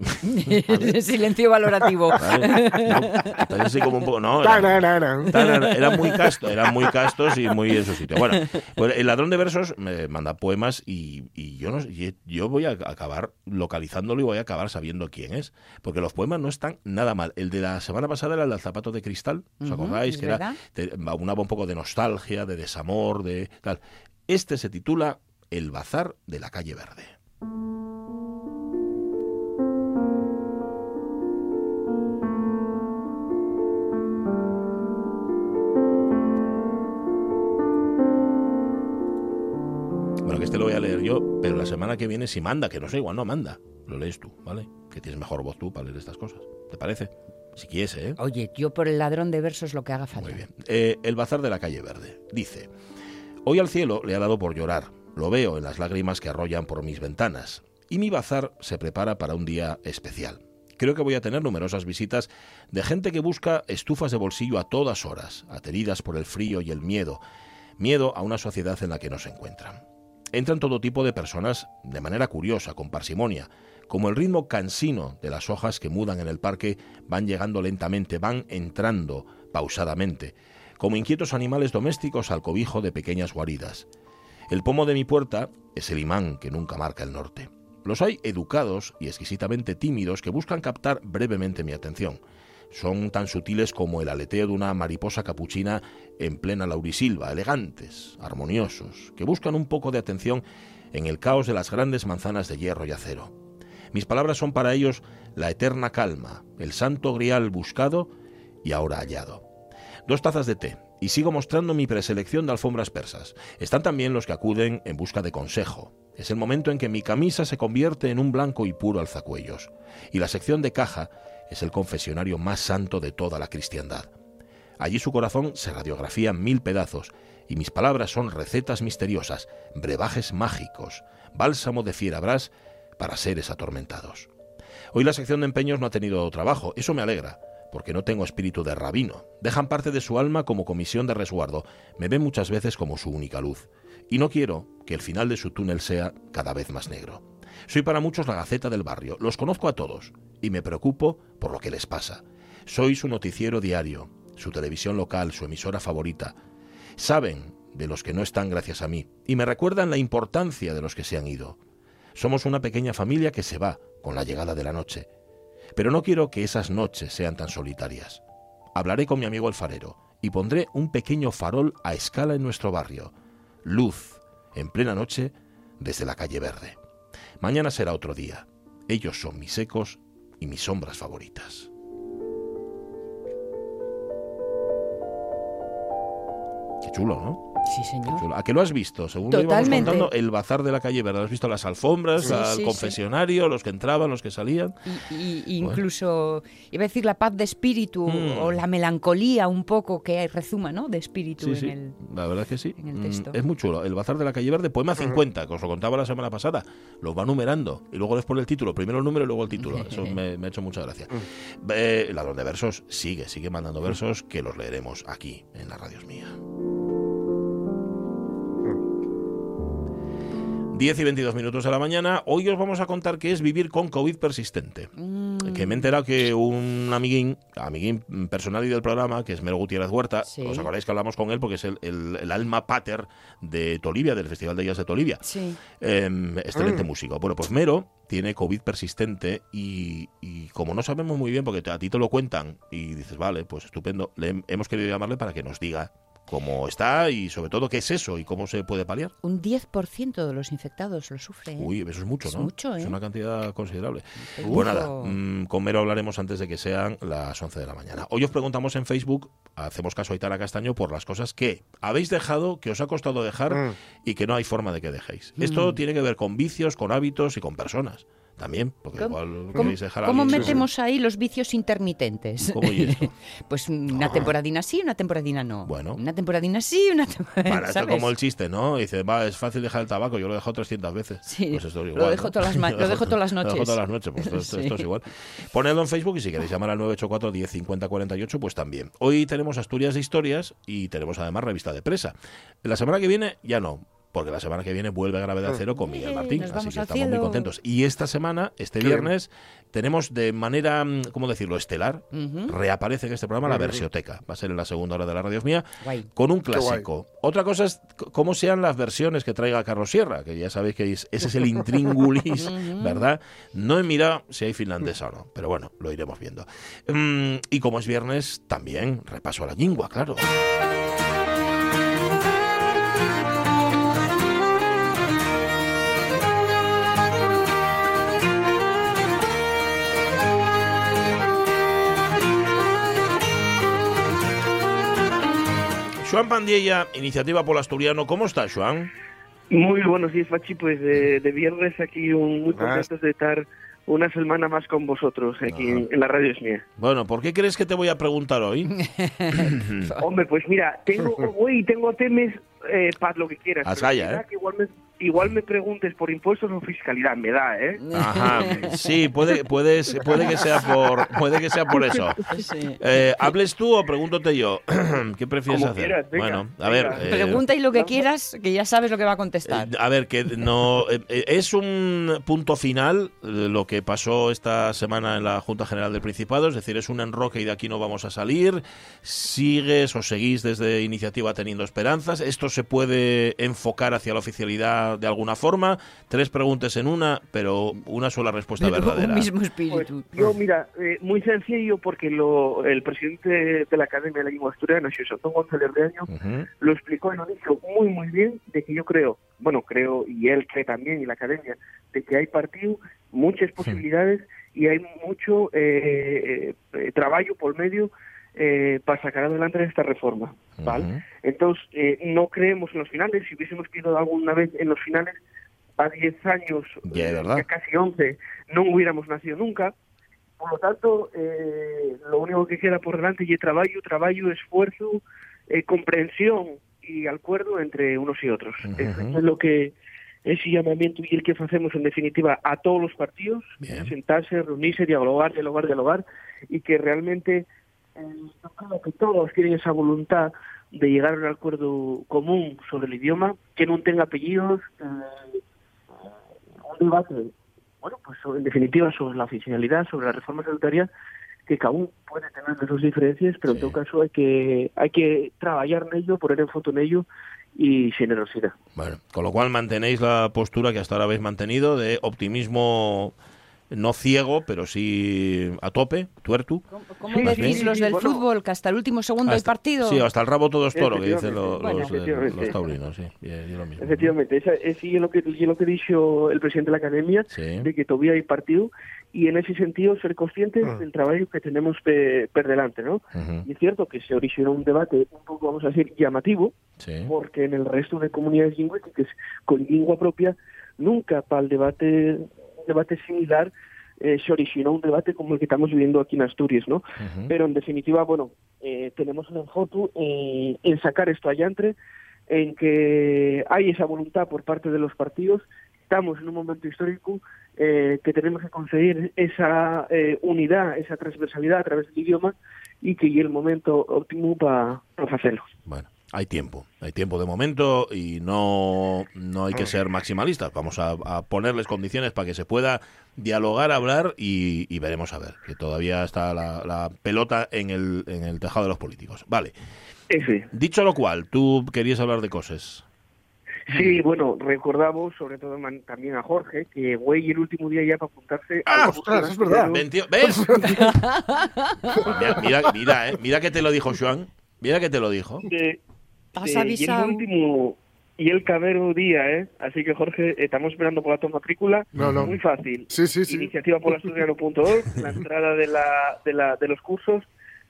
[SPEAKER 2] Silencio valorativo.
[SPEAKER 1] ¿vale? No, entonces así como un poco. No, era- muy castos, eran muy castos y muy en su sitio. Bueno, pues el ladrón de versos me manda poemas y, y yo no yo voy a acabar localizándolo y voy a acabar sabiendo quién es. Porque los poemas no están nada mal. El de la semana pasada era el del zapato de cristal. ¿Os acordáis? que era, te- aunaba un poco de nostalgia, de desamor, de tal. Este se titula El bazar de la calle verde. Bueno, que este lo voy a leer yo, pero la semana que viene si manda, que no sé, igual no manda. Lo lees tú, ¿vale? Que tienes mejor voz tú para leer estas cosas. ¿Te parece? Si quieres, ¿eh?
[SPEAKER 2] Oye, yo por el ladrón de versos lo que haga falta.
[SPEAKER 1] Muy bien. Eh, el bazar de la calle verde. Dice, hoy al cielo le ha dado por llorar. Lo veo en las lágrimas que arrollan por mis ventanas. Y mi bazar se prepara para un día especial. Creo que voy a tener numerosas visitas de gente que busca estufas de bolsillo a todas horas, ateridas por el frío y el miedo. Miedo a una sociedad en la que no se encuentran. Entran todo tipo de personas de manera curiosa, con parsimonia, como el ritmo cansino de las hojas que mudan en el parque van llegando lentamente, van entrando pausadamente, como inquietos animales domésticos al cobijo de pequeñas guaridas. El pomo de mi puerta es el imán que nunca marca el norte. Los hay educados y exquisitamente tímidos que buscan captar brevemente mi atención. Son tan sutiles como el aleteo de una mariposa capuchina en plena laurisilva, elegantes, armoniosos, que buscan un poco de atención en el caos de las grandes manzanas de hierro y acero. Mis palabras son para ellos la eterna calma, el santo grial buscado y ahora hallado. Dos tazas de té, y sigo mostrando mi preselección de alfombras persas. Están también los que acuden en busca de consejo. Es el momento en que mi camisa se convierte en un blanco y puro alzacuellos. Y la sección de caja es el confesionario más santo de toda la cristiandad. Allí su corazón se radiografía en mil pedazos, y mis palabras son recetas misteriosas, brebajes mágicos, bálsamo de fierabras para seres atormentados. Hoy la sección de empeños no ha tenido trabajo, eso me alegra, porque no tengo espíritu de rabino. Dejan parte de su alma como comisión de resguardo, me ven muchas veces como su única luz, y no quiero que el final de su túnel sea cada vez más negro. Soy para muchos la gaceta del barrio, los conozco a todos, y me preocupo por lo que les pasa. Soy su noticiero diario, su televisión local, su emisora favorita. Saben de los que no están gracias a mí, y me recuerdan la importancia de los que se han ido. Somos una pequeña familia que se va con la llegada de la noche. Pero no quiero que esas noches sean tan solitarias. Hablaré con mi amigo el farero y pondré un pequeño farol a escala en nuestro barrio. Luz, en plena noche, desde la calle verde. Mañana será otro día. Ellos son mis ecos y mis sombras favoritas. Qué chulo, ¿no?
[SPEAKER 2] Sí, señor.
[SPEAKER 1] ¿A qué lo has visto? Según lo íbamos
[SPEAKER 2] Totalmente.
[SPEAKER 1] contando, el bazar de la calle Verde. ¿Has visto las alfombras,
[SPEAKER 2] Sí,
[SPEAKER 1] al
[SPEAKER 2] sí, sí.
[SPEAKER 1] confesionario, los que entraban, los que salían?
[SPEAKER 2] Y, y- incluso, iba a decir la paz de espíritu
[SPEAKER 1] Mm.
[SPEAKER 2] o la melancolía un poco que rezuma, ¿no? De espíritu
[SPEAKER 1] Sí,
[SPEAKER 2] en
[SPEAKER 1] sí,
[SPEAKER 2] el...
[SPEAKER 1] la verdad es que sí.
[SPEAKER 2] en el
[SPEAKER 1] Mm,
[SPEAKER 2] texto.
[SPEAKER 1] Es muy chulo. El Bazar de la Calle Verde, poema 50, que os lo contaba la semana pasada. Los va numerando y luego les pone el título. Primero el número y luego el título. Eso me, me ha hecho mucha gracia. Eh, Ladrón de versos sigue, sigue mandando versos que los leeremos aquí en la Radios Mía. 10 y 22 minutos de la mañana. Hoy os vamos a contar qué es vivir con COVID persistente.
[SPEAKER 2] Mm,
[SPEAKER 1] Que me he enterado que un amiguín, amiguín personal y del programa, que es Mero Gutiérrez Huerta,
[SPEAKER 2] Sí.
[SPEAKER 1] os acordáis que hablamos con él porque es el, el- el alma pater de Tolivia, del Festival de Jazz de Tolivia.
[SPEAKER 2] Sí.
[SPEAKER 1] Em, excelente músico. Bueno, pues Mero tiene COVID persistente y, y como no sabemos muy bien, porque a ti te lo cuentan y dices, vale, pues estupendo, le hem- hemos querido llamarle para que nos diga cómo está y sobre todo qué es eso y cómo se puede paliar.
[SPEAKER 2] Un 10% de los infectados lo sufre. ¿eh?
[SPEAKER 1] Uy, eso es mucho,
[SPEAKER 2] Es
[SPEAKER 1] ¿no?
[SPEAKER 2] mucho, ¿eh?
[SPEAKER 1] Es una cantidad considerable.
[SPEAKER 2] Te
[SPEAKER 1] Pues nada,
[SPEAKER 2] digo.
[SPEAKER 1] mm, con Mero hablaremos antes de que sean las 11 de la mañana. Hoy os preguntamos en Facebook, hacemos caso a Itara Castaño, por las cosas que habéis dejado, que os ha costado dejar
[SPEAKER 3] Mm.
[SPEAKER 1] y que no hay forma de que dejéis. Esto
[SPEAKER 2] Mm.
[SPEAKER 1] tiene que ver con vicios, con hábitos y con personas. También, porque
[SPEAKER 2] ¿Cómo-
[SPEAKER 1] igual
[SPEAKER 2] ¿Cómo,
[SPEAKER 1] queréis dejar
[SPEAKER 2] cómo metemos ahí los vicios intermitentes?
[SPEAKER 1] ¿Cómo y
[SPEAKER 2] pues una temporadina sí, una temporadina no.
[SPEAKER 1] Bueno.
[SPEAKER 2] Una temporadina sí, una temporadina
[SPEAKER 1] Para esto como el chiste, ¿no? Dice, va, es fácil dejar el tabaco, yo lo he dejado 300 veces.
[SPEAKER 2] Sí,
[SPEAKER 1] pues esto es
[SPEAKER 2] lo dejo
[SPEAKER 1] ¿no?
[SPEAKER 2] todas las ma- lo dejo todas las
[SPEAKER 1] Lo dejo
[SPEAKER 2] noches.
[SPEAKER 1] todas las noches, pues esto, esto- esto
[SPEAKER 2] Sí.
[SPEAKER 1] es igual. Ponedlo en Facebook y si queréis llamar al 984 10 50 48, pues también. Hoy tenemos Asturias de Historias y tenemos además revista de presa. La semana que viene ya no. Porque la semana que viene vuelve Gravedad Cero con Miguel Martín,
[SPEAKER 2] nos
[SPEAKER 1] así que estamos muy contentos. Y esta semana, este
[SPEAKER 3] Qué bien.
[SPEAKER 1] viernes, tenemos de manera, mm, ¿cómo decirlo?, estelar, reaparece en este programa la. Versioteca. Va a ser en la segunda hora de la radio mía
[SPEAKER 2] Guay.
[SPEAKER 1] con un clásico. Otra cosa es cómo sean las versiones que traiga Carlos Sierra, que ya sabéis que es- ese es el intríngulis, ¿verdad? No he mirado si hay finlandesa o no, pero bueno, lo iremos viendo. Mm, y como es viernes, también repaso a la lengua, claro. Joan Pandiella, Iniciativa Polo Asturiano. ¿Cómo está, Joan?
[SPEAKER 5] Muy buenos días, Pachi. Pues de, de viernes aquí un- muy
[SPEAKER 3] Ah.
[SPEAKER 5] contentos de estar una semana más con vosotros aquí en, en la radio es mía.
[SPEAKER 1] Bueno, ¿por qué crees que te voy a preguntar hoy?
[SPEAKER 5] Hombre, pues mira, tengo hoy tengo temas eh, para lo que quieras. Da
[SPEAKER 1] ¿eh?
[SPEAKER 5] que igual me igual me preguntes por impuestos o fiscalidad, me da, ¿eh?
[SPEAKER 1] Ajá, sí, puede, puedes, puede que sea por, puede que sea por eso.
[SPEAKER 2] Sí.
[SPEAKER 1] Eh, ¿Hables tú o pregúntate yo? ¿Qué prefieres
[SPEAKER 5] Como
[SPEAKER 1] hacer?
[SPEAKER 5] quieras, venga,
[SPEAKER 1] bueno, a ver, eh,
[SPEAKER 2] Pregunta y lo que quieras, que ya sabes lo que va a contestar.
[SPEAKER 1] eh, a ver, que no eh, es un punto final lo que pasó esta semana en la Junta General del Principado, es decir, es un enroque y de aquí no vamos a salir. ¿Sigues o seguís desde iniciativa teniendo esperanzas? ¿Esto se puede enfocar hacia la oficialidad de alguna forma? Tres preguntas en una, pero una sola respuesta
[SPEAKER 2] Pero
[SPEAKER 1] verdadera.
[SPEAKER 2] un mismo
[SPEAKER 5] Pues
[SPEAKER 2] espíritu.
[SPEAKER 5] yo, mira, eh, muy sencillo porque lo, el presidente de la Academia de la Lengua Asturiana, Antón González de Año,
[SPEAKER 1] Ujú.
[SPEAKER 5] lo explicó y lo dijo muy muy bien de que yo creo, bueno creo y él cree también y la academia, de que hay partido, muchas posibilidades y hay mucho eh, eh, trabajo por medio eh, para sacar adelante esta reforma, ¿vale?
[SPEAKER 1] Ujú.
[SPEAKER 5] Entonces, eh, no creemos en los finales, si hubiésemos querido alguna vez en los finales, a 10 años,
[SPEAKER 1] Ya,
[SPEAKER 5] eh, casi 11, no hubiéramos nacido nunca. Por lo tanto, eh, lo único que queda por delante es trabajo, trabajo, esfuerzo, eh, comprensión y acuerdo entre unos y otros.
[SPEAKER 1] Ujú.
[SPEAKER 5] Eso es lo que ese llamamiento y el que hacemos en definitiva a todos los partidos,
[SPEAKER 1] Bien.
[SPEAKER 5] sentarse, reunirse, dialogar, dialogar, dialogar y que realmente eh, yo creo que todos tienen esa voluntad de llegar a un acuerdo común sobre el idioma, que no tenga apellidos, eh, un debate, bueno, pues en definitiva sobre la oficialidad, sobre la reforma sanitaria, que cada uno puede tener sus diferencias, pero
[SPEAKER 1] Sí.
[SPEAKER 5] en todo caso hay que hay que trabajar en ello, poner en foto en ello y generosidad.
[SPEAKER 1] Bueno, con lo cual mantenéis la postura que hasta ahora habéis mantenido de optimismo no ciego, pero sí a tope, tuertu.
[SPEAKER 2] ¿Cómo, decís
[SPEAKER 5] sí,
[SPEAKER 2] los
[SPEAKER 5] sí,
[SPEAKER 2] del
[SPEAKER 5] bueno.
[SPEAKER 2] fútbol que hasta el último segundo hay
[SPEAKER 1] Hasta-
[SPEAKER 2] partido?
[SPEAKER 1] Sí, hasta el rabo todo es toro, que dicen los,
[SPEAKER 2] Bueno.
[SPEAKER 1] eh,
[SPEAKER 5] Efectivamente.
[SPEAKER 1] los taurinos, sí. Y- y lo mismo.
[SPEAKER 5] Efectivamente, esa, es sí, lo que y lo que dicho el presidente de la academia
[SPEAKER 1] Sí.
[SPEAKER 5] de que todavía hay partido y en ese sentido ser conscientes
[SPEAKER 3] Ah.
[SPEAKER 5] del trabajo que tenemos pe- per delante, ¿no?
[SPEAKER 1] Ujú,
[SPEAKER 5] Y es cierto que se originó un debate un poco, vamos a decir, llamativo,
[SPEAKER 1] sí.
[SPEAKER 5] porque en el resto de comunidades lingüísticas con lengua propia nunca para el debate debate similar eh, se originó un debate como el que estamos viviendo aquí en Asturias, ¿no? Pero en definitiva, bueno, eh, tenemos una foto en, en sacar esto allantre, en que hay esa voluntad por parte de los partidos. Estamos en un momento histórico eh, que tenemos que conseguir esa eh, unidad, esa transversalidad a través del idioma y que y el momento óptimo para hacerlo.
[SPEAKER 1] Bueno, hay tiempo, hay tiempo de momento y no, no hay que ser maximalistas. Vamos a, a ponerles condiciones para que se pueda dialogar, hablar y, y veremos a ver, que todavía está la, la pelota en el, en el tejado de los políticos. Vale, dicho lo cual, tú querías hablar de cosas.
[SPEAKER 5] Sí, bueno, recordamos sobre todo man- también a Jorge, que güey el último día ya para apuntarse.
[SPEAKER 1] Ah,
[SPEAKER 3] ostras, es verdad.
[SPEAKER 1] Ventio- ¿Ves? mira, mira, mira, eh, mira que te lo dijo Joan. Mira que te lo dijo.
[SPEAKER 5] Y el último y el cabero día, ¿eh? Así que Jorge, estamos esperando por la toma matrícula.
[SPEAKER 3] No, no.
[SPEAKER 5] Muy fácil.
[SPEAKER 3] Sí, sí, sí.
[SPEAKER 5] Iniciativa por la entrada de, la, de, la, de los cursos.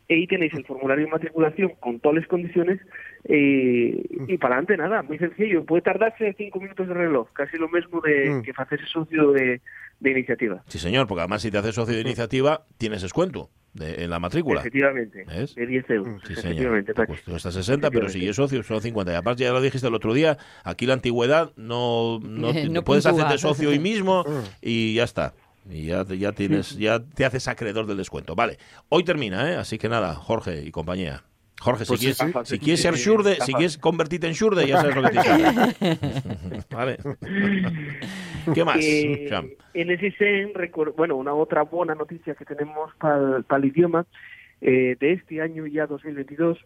[SPEAKER 5] Y ahí tenéis el formulario de matriculación con todas las condiciones. eh, y para adelante, nada, muy sencillo. Puede tardarse cinco minutos de reloj, casi lo mismo de
[SPEAKER 3] Mm.
[SPEAKER 5] que hacerse socio de, de iniciativa.
[SPEAKER 1] Sí, señor, porque además si te haces socio de iniciativa, tienes descuento de- en la matrícula.
[SPEAKER 5] Efectivamente,
[SPEAKER 1] ¿Ves?
[SPEAKER 5] de 10 euros.
[SPEAKER 1] Sí, señor.
[SPEAKER 5] efectivamente,
[SPEAKER 1] Te
[SPEAKER 5] Pachi.
[SPEAKER 1] cuesta- cuesta 60, pero si es socio son 50. Y aparte, ya lo dijiste el otro día, aquí la antigüedad no, no,
[SPEAKER 2] no
[SPEAKER 1] puedes
[SPEAKER 2] puntúa.
[SPEAKER 1] hacerte socio hoy mismo y ya está. Y ya, ya tienes, ya te haces acreedor del descuento. Vale, hoy termina, ¿eh? Así que nada, Jorge y compañía. Jorge,
[SPEAKER 3] Pues
[SPEAKER 1] si,
[SPEAKER 3] sí,
[SPEAKER 1] quieres,
[SPEAKER 3] sí.
[SPEAKER 1] si quieres ser
[SPEAKER 5] Sí,
[SPEAKER 1] shurde,
[SPEAKER 5] está
[SPEAKER 1] si
[SPEAKER 5] fácil.
[SPEAKER 1] quieres convertirte en shurde, ya sabes lo que tienes. Vale. ¿Qué más?
[SPEAKER 5] Eh,
[SPEAKER 1] Sam?
[SPEAKER 5] en ese sen, recor- bueno, una otra buena noticia que tenemos para el idioma eh, de este año ya 2022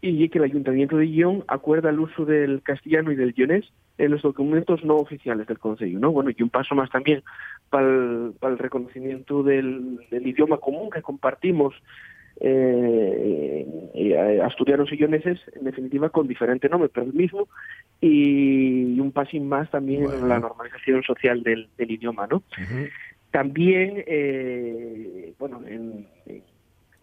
[SPEAKER 5] y que el Ayuntamiento de Guión acuerda el uso del castellano y del guionés en los documentos no oficiales del Consejo, ¿no? Bueno, y un paso más también para el, para el reconocimiento del, del idioma común que compartimos eh, eh, asturianos y guioneses, en definitiva, con diferente nombre, pero el mismo, y un pasín más también
[SPEAKER 1] Bueno.
[SPEAKER 5] en la normalización social del, del idioma, ¿no? También, eh, bueno, en,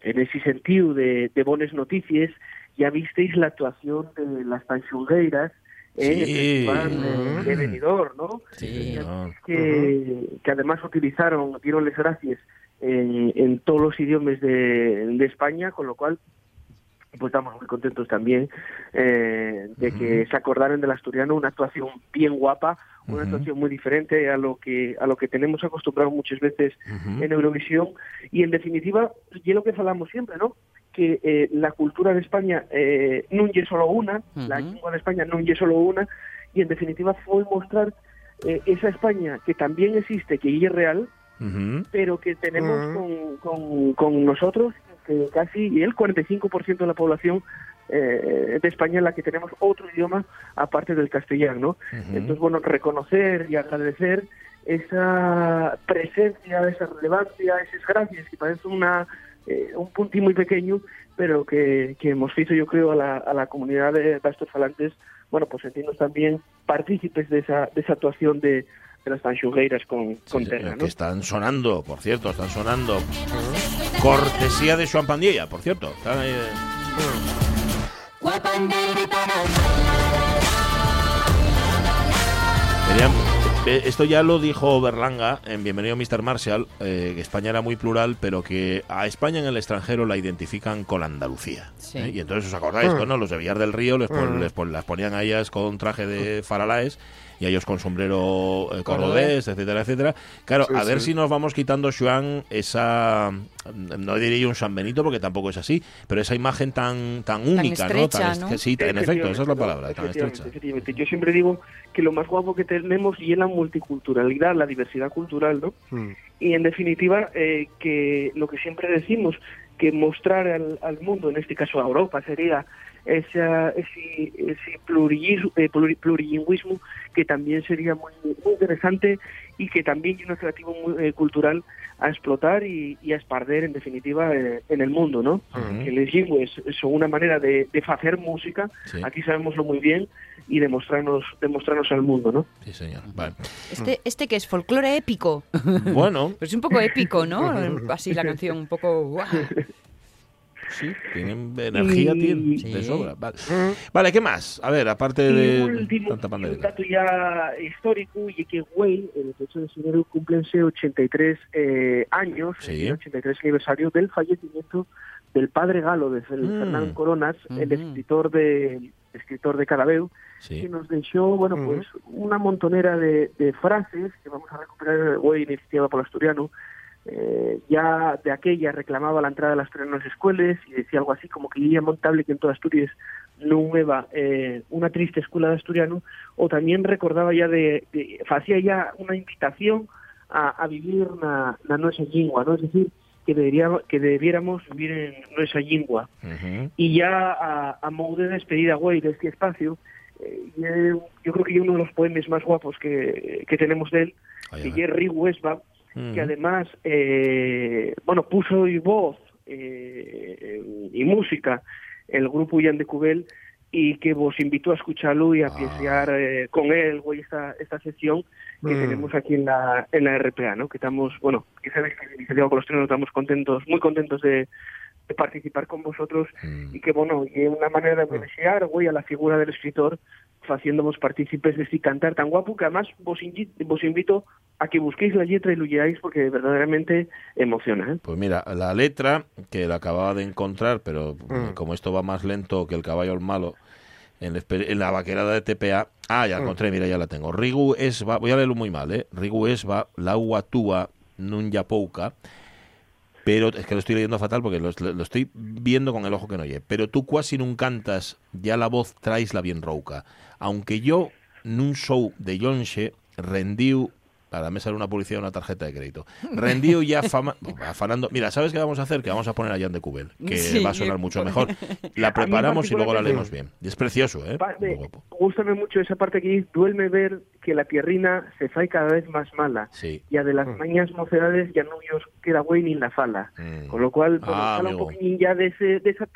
[SPEAKER 5] en ese sentido de, de buenas noticias, ya visteis la actuación de las Tanxungueiras en el
[SPEAKER 1] Sí.
[SPEAKER 5] festival de, de Benidorm, ¿no?
[SPEAKER 2] Sí.
[SPEAKER 5] que, que además utilizaron, dieron las gracias en, en todos los idiomas de, de España, con lo cual pues estamos muy contentos también eh, de que se acordaran del asturiano una actuación bien guapa, una actuación muy diferente a lo que a lo que tenemos acostumbrado muchas veces en Eurovisión. Y en definitiva y es lo que falamos siempre, ¿no? Que eh, la cultura de España eh, no es solo una, la lengua de España no es solo una y en definitiva fue mostrar eh, esa España que también existe, que es real, Pero que tenemos
[SPEAKER 3] Ujú.
[SPEAKER 5] con, con, con nosotros, que casi el 45% de la población eh, de España en la que tenemos otro idioma aparte del castellano. Entonces, bueno, reconocer y agradecer esa presencia, esa relevancia, esas gracias, que parece una, eh, un puntín muy pequeño, pero que, que hemos visto, yo creo, a la, a la comunidad de bastos falantes, bueno, pues sentirnos también partícipes de esa, de esa actuación de las tanxugueiras con, con
[SPEAKER 1] Sí,
[SPEAKER 5] Terra,
[SPEAKER 1] que
[SPEAKER 5] ¿no?
[SPEAKER 1] están sonando, por cierto, están sonando. Cortesía de Joan Pandilla, por cierto. Están ahí, eh. Eh, esto ya lo dijo Berlanga en Bienvenido Mr. Marshall, eh, que España era muy plural, pero que a España en el extranjero la identifican con Andalucía.
[SPEAKER 2] Sí.
[SPEAKER 1] ¿eh? Y entonces os acordáis,
[SPEAKER 3] Mm.
[SPEAKER 1] ¿no? Los de Villar del Río les, pon-
[SPEAKER 3] Mm.
[SPEAKER 1] les pon- las ponían a ellas con traje de faralaes y a ellos con sombrero eh,
[SPEAKER 2] Cordobés.
[SPEAKER 1] etcétera, etcétera. Claro,
[SPEAKER 3] Sí,
[SPEAKER 1] a ver
[SPEAKER 3] sí.
[SPEAKER 1] si nos vamos quitando, Joan, esa, no diría yo un San Benito porque tampoco es así, pero esa imagen tan tan única, ¿no?
[SPEAKER 2] estrecha,
[SPEAKER 1] Tan
[SPEAKER 2] ¿no?
[SPEAKER 1] Sí, en efecto, esa es la palabra, tan estrecha.
[SPEAKER 5] efectivamente. Yo siempre digo que lo más guapo que tenemos y es la multiculturalidad, la diversidad cultural, ¿no?
[SPEAKER 3] Mm.
[SPEAKER 5] Y en definitiva, eh, que lo que siempre decimos, que mostrar al, al mundo, en este caso a Europa, sería esa, ese, ese eh, pluri- plurilingüismo que también sería muy, muy interesante y que también es un atractivo muy, eh, cultural a explotar y, y a esparder, en definitiva, eh, en el mundo, ¿no? Que les digo, es, es una manera de, de hacer música,
[SPEAKER 1] Sí.
[SPEAKER 5] aquí sabemoslo muy bien, y demostrarnos, demostrarnos al mundo, ¿no?
[SPEAKER 1] Sí, señor. Vale.
[SPEAKER 2] Este, este que es folclore épico.
[SPEAKER 1] Bueno,
[SPEAKER 2] Pues es un poco épico, ¿no? Así la canción, un poco... ¡guau!
[SPEAKER 1] Sí, tienen energía,
[SPEAKER 5] Y-
[SPEAKER 1] tienen
[SPEAKER 2] Sí.
[SPEAKER 1] de sobra. Vale. Vale, ¿qué más? A ver, aparte
[SPEAKER 5] Y
[SPEAKER 1] de
[SPEAKER 5] un último
[SPEAKER 1] tanta
[SPEAKER 5] un
[SPEAKER 1] pandemia.
[SPEAKER 5] dato ya histórico y que güey, el 18 de enero cúmplense 83 eh, años,
[SPEAKER 1] Sí.
[SPEAKER 5] el 83 aniversario del fallecimiento del padre galo de
[SPEAKER 1] Mm.
[SPEAKER 5] Fernán Coronas, el
[SPEAKER 2] Ujú.
[SPEAKER 5] escritor de escritor de Carabeu, que nos dejó, bueno,
[SPEAKER 3] Ujú.
[SPEAKER 5] pues una montonera de, de frases que vamos a recuperar hoy iniciativa por el asturiano. Eh, ya de aquella reclamaba la entrada de las en las escuelas y decía algo así como que iría montable que en toda Asturias no hueva eh, una triste escuela de asturiano o también recordaba ya de, de hacía ya una invitación a, a vivir na, na nuestra lengua, ¿no? Es decir, que, debería, que debiéramos vivir en nuestra lengua
[SPEAKER 1] Ujú.
[SPEAKER 5] y ya a, a modo de despedida, güey, de este espacio, eh, yo, yo creo que uno de los poemas más guapos que, que tenemos de él,
[SPEAKER 1] Ay,
[SPEAKER 5] que Westbach, Que además, eh, bueno, puso y voz eh, y música el grupo Ian de Cubel y que vos invitó a escucharlo y a
[SPEAKER 1] Ah.
[SPEAKER 5] eh, con él, güey, esta, esta sesión que
[SPEAKER 3] Mm.
[SPEAKER 5] tenemos aquí en la, en la RPA, ¿no? Que estamos, bueno, que sabes que los Trenos estamos contentos, muy contentos de, de participar con vosotros
[SPEAKER 1] Mm.
[SPEAKER 5] y que, bueno, y es una manera de homenajear, güey, a la figura del escritor, haciéndonos partícipes de este cantar tan guapo que además vos, invi- vos invito a que busquéis la letra y lo leáis porque verdaderamente emociona, ¿eh?
[SPEAKER 1] Pues mira, la letra que la acababa de encontrar, pero
[SPEAKER 3] Mm.
[SPEAKER 1] como esto va más lento que el caballo al malo, en la, espe- en la vaquerada de TPA. Ah, ya la encontré, mira, ya la tengo. Rigu es va, voy a leerlo muy mal, ¿eh? Rigu es va, la tua nun. Pero es que lo estoy leyendo fatal porque lo, estoy viendo con el ojo que no oye. Pero tú casi nun cantas, ya la voz traes la bien rouca. Aunque yo, nun show de Yonche, rendiu para me sale una publicidad de una tarjeta de crédito. Rendiu ya fama, afanando. Mira, ¿sabes qué vamos a hacer? Que vamos a poner a Jan de Cubel, que
[SPEAKER 2] Sí,
[SPEAKER 1] va a sonar mucho mejor. La
[SPEAKER 5] A
[SPEAKER 1] preparamos y luego la leemos bien. Y es precioso, ¿eh?
[SPEAKER 5] Pa-
[SPEAKER 1] Muy
[SPEAKER 5] me-
[SPEAKER 1] guapo.
[SPEAKER 5] Gústame mucho esa parte que dice, duelme ver que la tierrina se fai cada vez más mala.
[SPEAKER 1] Sí.
[SPEAKER 5] Ya de las
[SPEAKER 3] Mm.
[SPEAKER 5] mañas mocedades ya no os queda güey ni en la fala.
[SPEAKER 1] Mm.
[SPEAKER 5] Con lo cual, bueno,
[SPEAKER 1] Ah,
[SPEAKER 5] habla un ya de, ese, de esa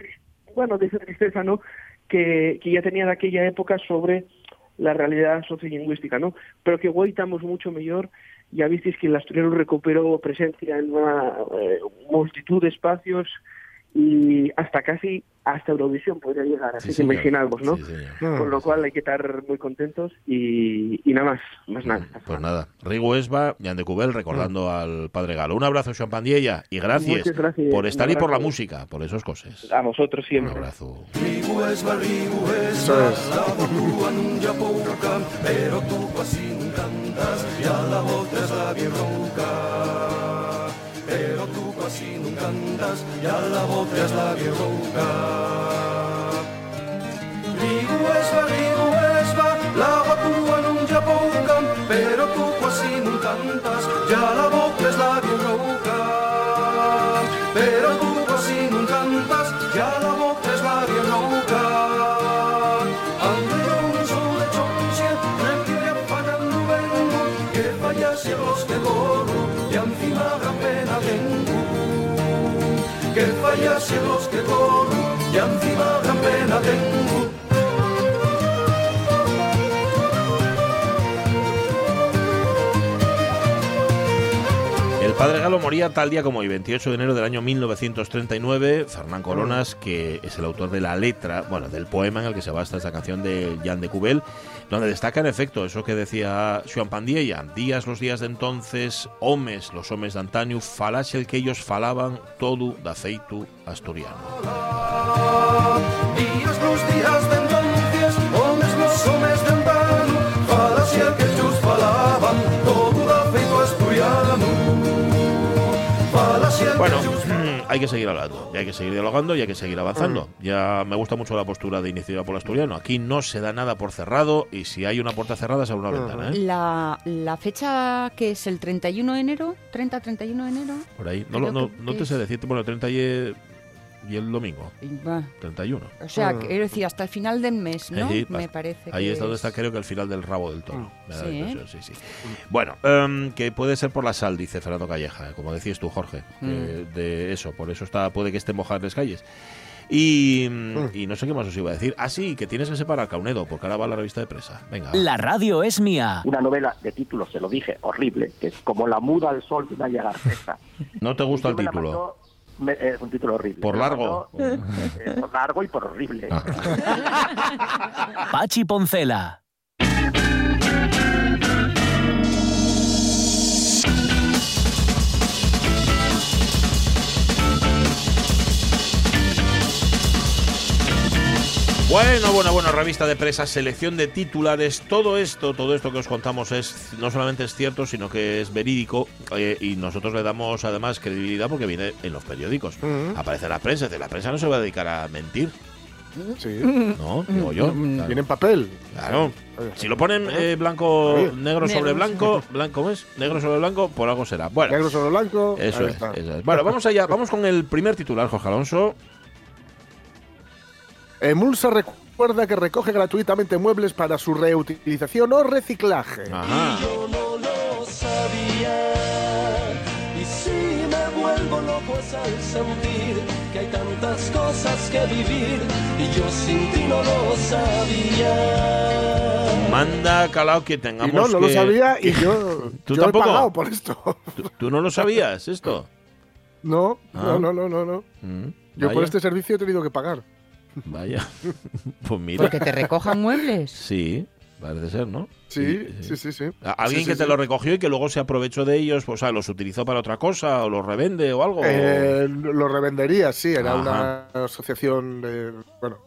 [SPEAKER 5] bueno, de esa tristeza, ¿no? Que, que ya tenía de aquella época sobre la realidad sociolingüística, ¿no? Pero que hoy estamos mucho mejor. Ya visteis que el asturiano recuperó presencia en una eh, multitud de espacios y hasta casi hasta Eurovisión podría llegar, así
[SPEAKER 1] Sí,
[SPEAKER 5] que
[SPEAKER 1] señor.
[SPEAKER 5] imaginaos, ¿no?
[SPEAKER 1] Sí.
[SPEAKER 3] Mm.
[SPEAKER 5] Con lo cual hay que estar muy contentos y, y nada más, más nada.
[SPEAKER 1] Pues nada, Rigo Esba, Jan de Cubel, recordando al Padre Galo. Un abrazo, Joan Pandiella, y gracias,
[SPEAKER 5] gracias,
[SPEAKER 1] por
[SPEAKER 5] un
[SPEAKER 1] estar y por la música, por esas cosas.
[SPEAKER 5] A vosotros
[SPEAKER 1] Un
[SPEAKER 5] siempre.
[SPEAKER 1] abrazo.
[SPEAKER 4] Casi no cantas, ya la voz es la bien ronca. Rigo esba, rigo esba, la tua non ya poucan, pero tú casi no cantas, ya la voz es la bien ronca. Pero tú casi no cantas, ya la voz es la bien ronca. Ande yo un sol de chonche, Que fallase los que corro, y encima gran pena tengo.
[SPEAKER 1] Padre Galo moría tal día como hoy, 28 de enero del año 1939. Fernán Coronas, que es el autor de la letra, bueno, del poema en el que se basa esta canción de Jan de Cubel, donde destaca en efecto eso que decía Xuan Pandiella, días los días de entonces, homes los homes de antaño, falase el que ellos falaban todo da feito asturiano.
[SPEAKER 4] Días los días de entonces, homes los homes de antaño, falacia que
[SPEAKER 1] Bueno, hay que seguir hablando, y hay que seguir dialogando y hay que seguir avanzando. Ya me gusta mucho la postura de Iniciativa por Asturiano. Aquí no se da nada por cerrado y si hay una puerta cerrada se abre una ventana, ¿eh?
[SPEAKER 2] La, la fecha que es el 31 de enero, 30-31 de enero.
[SPEAKER 1] Por ahí. No, no,
[SPEAKER 2] que
[SPEAKER 1] no te sé decirte. Bueno, 30 y... y el domingo,
[SPEAKER 2] Y va.
[SPEAKER 1] 31.
[SPEAKER 2] O sea,
[SPEAKER 3] Mm.
[SPEAKER 2] quiero decir, hasta el final del mes, ¿no?
[SPEAKER 1] Sí,
[SPEAKER 2] Me parece.
[SPEAKER 1] Ahí
[SPEAKER 2] que
[SPEAKER 1] es donde
[SPEAKER 2] es.
[SPEAKER 1] está, creo que el final del rabo del toro. Me da la
[SPEAKER 2] Sí, ¿eh?
[SPEAKER 1] impresión, sí, sí. Bueno, em, que puede ser por la sal, dice Fernando Calleja, eh, como decías tú, Jorge. que
[SPEAKER 2] Mm.
[SPEAKER 1] de eso, por eso está puede que estén mojadas las calles. Y,
[SPEAKER 3] Mm.
[SPEAKER 1] y no sé qué más os iba a decir. Ah, sí, que tienes que separar Caunedo, porque ahora va la revista de presa. Venga.
[SPEAKER 6] La radio es mía.
[SPEAKER 7] Una novela de título, se lo dije, horrible, que es como La muda al sol de Naya Garcesa.
[SPEAKER 1] ¿No te gusta el título?
[SPEAKER 7] Me- es un título horrible.
[SPEAKER 1] ¿Por largo?
[SPEAKER 7] eh, por largo y por horrible.
[SPEAKER 1] Ah.
[SPEAKER 6] Pachi Poncela.
[SPEAKER 1] Bueno, bueno, bueno, revista de presa, selección de titulares, todo esto, todo esto que os contamos es no solamente es cierto, sino que es verídico eh, y nosotros le damos además credibilidad porque viene en los periódicos. Aparece en la prensa, es decir, la prensa no se va a dedicar a mentir,
[SPEAKER 3] Sí.
[SPEAKER 1] ¿no? Digo yo. Claro.
[SPEAKER 3] Viene en papel.
[SPEAKER 1] Claro. Si lo ponen eh, blanco, negro sobre blanco, blanco ¿cómo es? Negro sobre blanco, por algo será. Bueno,
[SPEAKER 3] Negro sobre blanco.
[SPEAKER 1] eso es,
[SPEAKER 3] está.
[SPEAKER 1] eso es. Bueno, vamos allá, vamos con el primer titular, Jorge Alonso.
[SPEAKER 3] Emulsa recuerda que recoge gratuitamente muebles para su reutilización o reciclaje.
[SPEAKER 1] Ajá.
[SPEAKER 8] Y si me vuelvo loco es al sentir que hay tantas cosas que vivir y yo sin ti no lo sabía.
[SPEAKER 1] Manda calao que
[SPEAKER 3] Y
[SPEAKER 1] tengamos
[SPEAKER 3] no, no lo
[SPEAKER 1] que-
[SPEAKER 3] sabía y yo,
[SPEAKER 1] ¿Tú
[SPEAKER 3] yo he
[SPEAKER 1] tampoco?
[SPEAKER 3] pagado por esto.
[SPEAKER 1] ¿Tú, tú no lo sabías esto?
[SPEAKER 3] No,
[SPEAKER 1] Ah.
[SPEAKER 3] no, no, no, no, no.
[SPEAKER 1] Mm,
[SPEAKER 3] Yo por este servicio he tenido que pagar.
[SPEAKER 1] Vaya. Pues mira.
[SPEAKER 2] Porque te recojan muebles.
[SPEAKER 1] Sí, parece ser, ¿no?
[SPEAKER 3] Sí, sí, sí, sí.
[SPEAKER 1] A- Alguien
[SPEAKER 3] Sí,
[SPEAKER 1] que
[SPEAKER 3] sí,
[SPEAKER 1] te
[SPEAKER 3] sí.
[SPEAKER 1] lo recogió y que luego se aprovechó de ellos, o sea, los utilizó para otra cosa o los revende o algo.
[SPEAKER 3] Eh, lo revendería, sí, era
[SPEAKER 1] Ajá.
[SPEAKER 3] una asociación de. Bueno.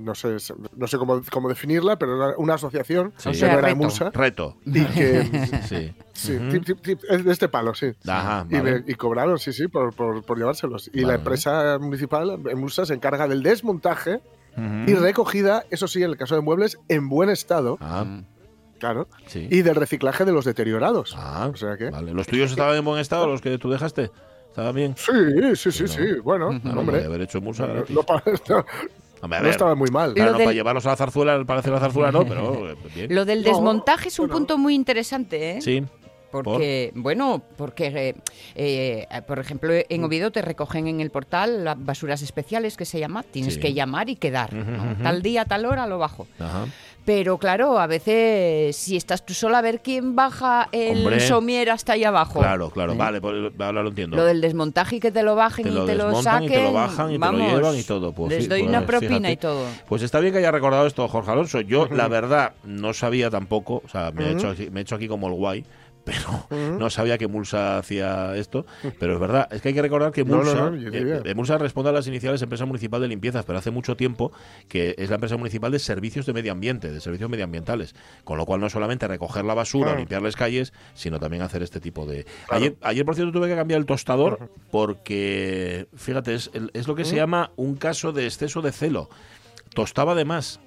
[SPEAKER 3] No sé, no sé cómo, cómo definirla, pero era una asociación
[SPEAKER 1] Sí.
[SPEAKER 3] que
[SPEAKER 2] sea,
[SPEAKER 3] no era
[SPEAKER 2] reto.
[SPEAKER 3] Emulsa
[SPEAKER 1] Reto.
[SPEAKER 3] y que.
[SPEAKER 1] Sí.
[SPEAKER 3] sí, tip, tip, tip, es de este palo, sí.
[SPEAKER 1] Ajá,
[SPEAKER 3] Y,
[SPEAKER 1] vale.
[SPEAKER 3] me- y cobraron, sí, sí, por, por, por llevárselos. Y
[SPEAKER 1] Vale.
[SPEAKER 3] la empresa municipal, Emulsa, se encarga del desmontaje y recogida, eso sí, en el caso de muebles, en buen estado,
[SPEAKER 1] Ah,
[SPEAKER 3] claro,
[SPEAKER 1] sí.
[SPEAKER 3] y del reciclaje de los deteriorados.
[SPEAKER 1] Ah,
[SPEAKER 3] O sea que.
[SPEAKER 1] vale. ¿Los tuyos estaban en buen estado, los que tú dejaste? ¿Estaban bien?
[SPEAKER 3] Sí, sí, sí,
[SPEAKER 1] No.
[SPEAKER 3] sí. Bueno,
[SPEAKER 1] Claro,
[SPEAKER 3] hombre.
[SPEAKER 1] haber hecho musa
[SPEAKER 3] No,
[SPEAKER 1] gratis.
[SPEAKER 3] no pa- no-
[SPEAKER 1] Hombre, a
[SPEAKER 3] no
[SPEAKER 1] ver,
[SPEAKER 3] estaba muy mal.
[SPEAKER 1] claro,
[SPEAKER 2] Lo
[SPEAKER 1] no
[SPEAKER 2] del-
[SPEAKER 1] para llevarlos a la zarzuela, para hacer la zarzuela no, pero eh, bien.
[SPEAKER 2] Lo del
[SPEAKER 3] No,
[SPEAKER 2] desmontaje es un
[SPEAKER 3] bueno.
[SPEAKER 2] punto muy interesante, ¿eh?
[SPEAKER 1] Sí.
[SPEAKER 2] Porque, bueno, porque, eh, eh, por ejemplo, en Oviedo te recogen en el portal las basuras especiales que se llama. Tienes
[SPEAKER 1] Sí.
[SPEAKER 2] que llamar y quedar. ¿no? Tal día, tal hora lo bajo.
[SPEAKER 1] Ajá.
[SPEAKER 2] Pero claro, a veces si estás tú sola a ver quién baja el
[SPEAKER 1] Hombre.
[SPEAKER 2] somier hasta ahí abajo.
[SPEAKER 1] Claro, claro.
[SPEAKER 2] ¿Eh?
[SPEAKER 1] Vale, pues, ahora lo entiendo.
[SPEAKER 2] Lo del desmontaje y que te lo bajen
[SPEAKER 1] Te lo
[SPEAKER 2] y te lo
[SPEAKER 1] desmontan y
[SPEAKER 2] saquen.
[SPEAKER 1] te lo bajan y te lo llevan y todo, pues
[SPEAKER 2] les
[SPEAKER 1] sí,
[SPEAKER 2] doy
[SPEAKER 1] pues
[SPEAKER 2] una propina
[SPEAKER 1] fíjate.
[SPEAKER 2] y todo.
[SPEAKER 1] Pues está bien que haya recordado esto, Jorge Alonso. Yo, la verdad, no sabía tampoco, o sea, me, he, hecho aquí, me he hecho aquí como el guay, pero no sabía que Mulsa hacía esto. Pero es verdad, es que hay que recordar que
[SPEAKER 3] No, no,
[SPEAKER 1] Mulsa,
[SPEAKER 3] no,
[SPEAKER 1] eh, eh, Mulsa responde a las iniciales Empresa Municipal de Limpiezas, pero hace mucho tiempo que es la Empresa Municipal de Servicios de Medio Ambiente, de Servicios Medioambientales. Con lo cual no solamente recoger la basura o limpiar las calles, sino también hacer este tipo de... Ayer, ayer, por cierto, tuve que cambiar el tostador porque, fíjate, es, es lo que se llama un caso de exceso de celo. Tostaba de más.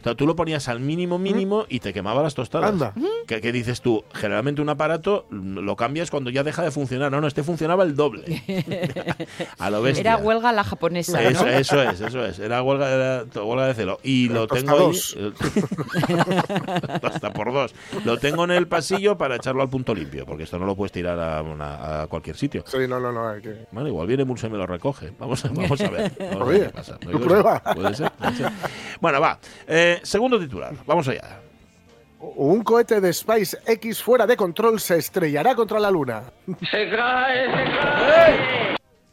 [SPEAKER 1] O sea, tú lo ponías al mínimo mínimo y te quemaba las tostadas.
[SPEAKER 3] Anda.
[SPEAKER 1] ¿Qué, qué dices tú? Generalmente un aparato lo cambias cuando ya deja de funcionar. No, no, este funcionaba el doble. a lo bestia.
[SPEAKER 2] Era huelga la japonesa,
[SPEAKER 1] Eso,
[SPEAKER 2] ¿no?
[SPEAKER 1] eso es, eso es. Era huelga, era huelga de celo. Y lo tengo ahí. Hasta por dos. Lo tengo en el pasillo para echarlo al punto limpio, porque esto no lo puedes tirar a, una- a cualquier sitio.
[SPEAKER 3] Sí, no, no, no. Hay que...
[SPEAKER 1] Bueno, igual viene Mulsa y me lo recoge. Vamos, a- vamos a ver. Vamos a ver
[SPEAKER 3] Oye,
[SPEAKER 1] qué pasa. No
[SPEAKER 3] tú
[SPEAKER 1] digo eso.
[SPEAKER 3] prueba.
[SPEAKER 1] Puede ser, puede ser. Bueno, va. Eh, segundo titular. Vamos allá.
[SPEAKER 3] Un cohete de SpaceX fuera de control se estrellará contra la Luna.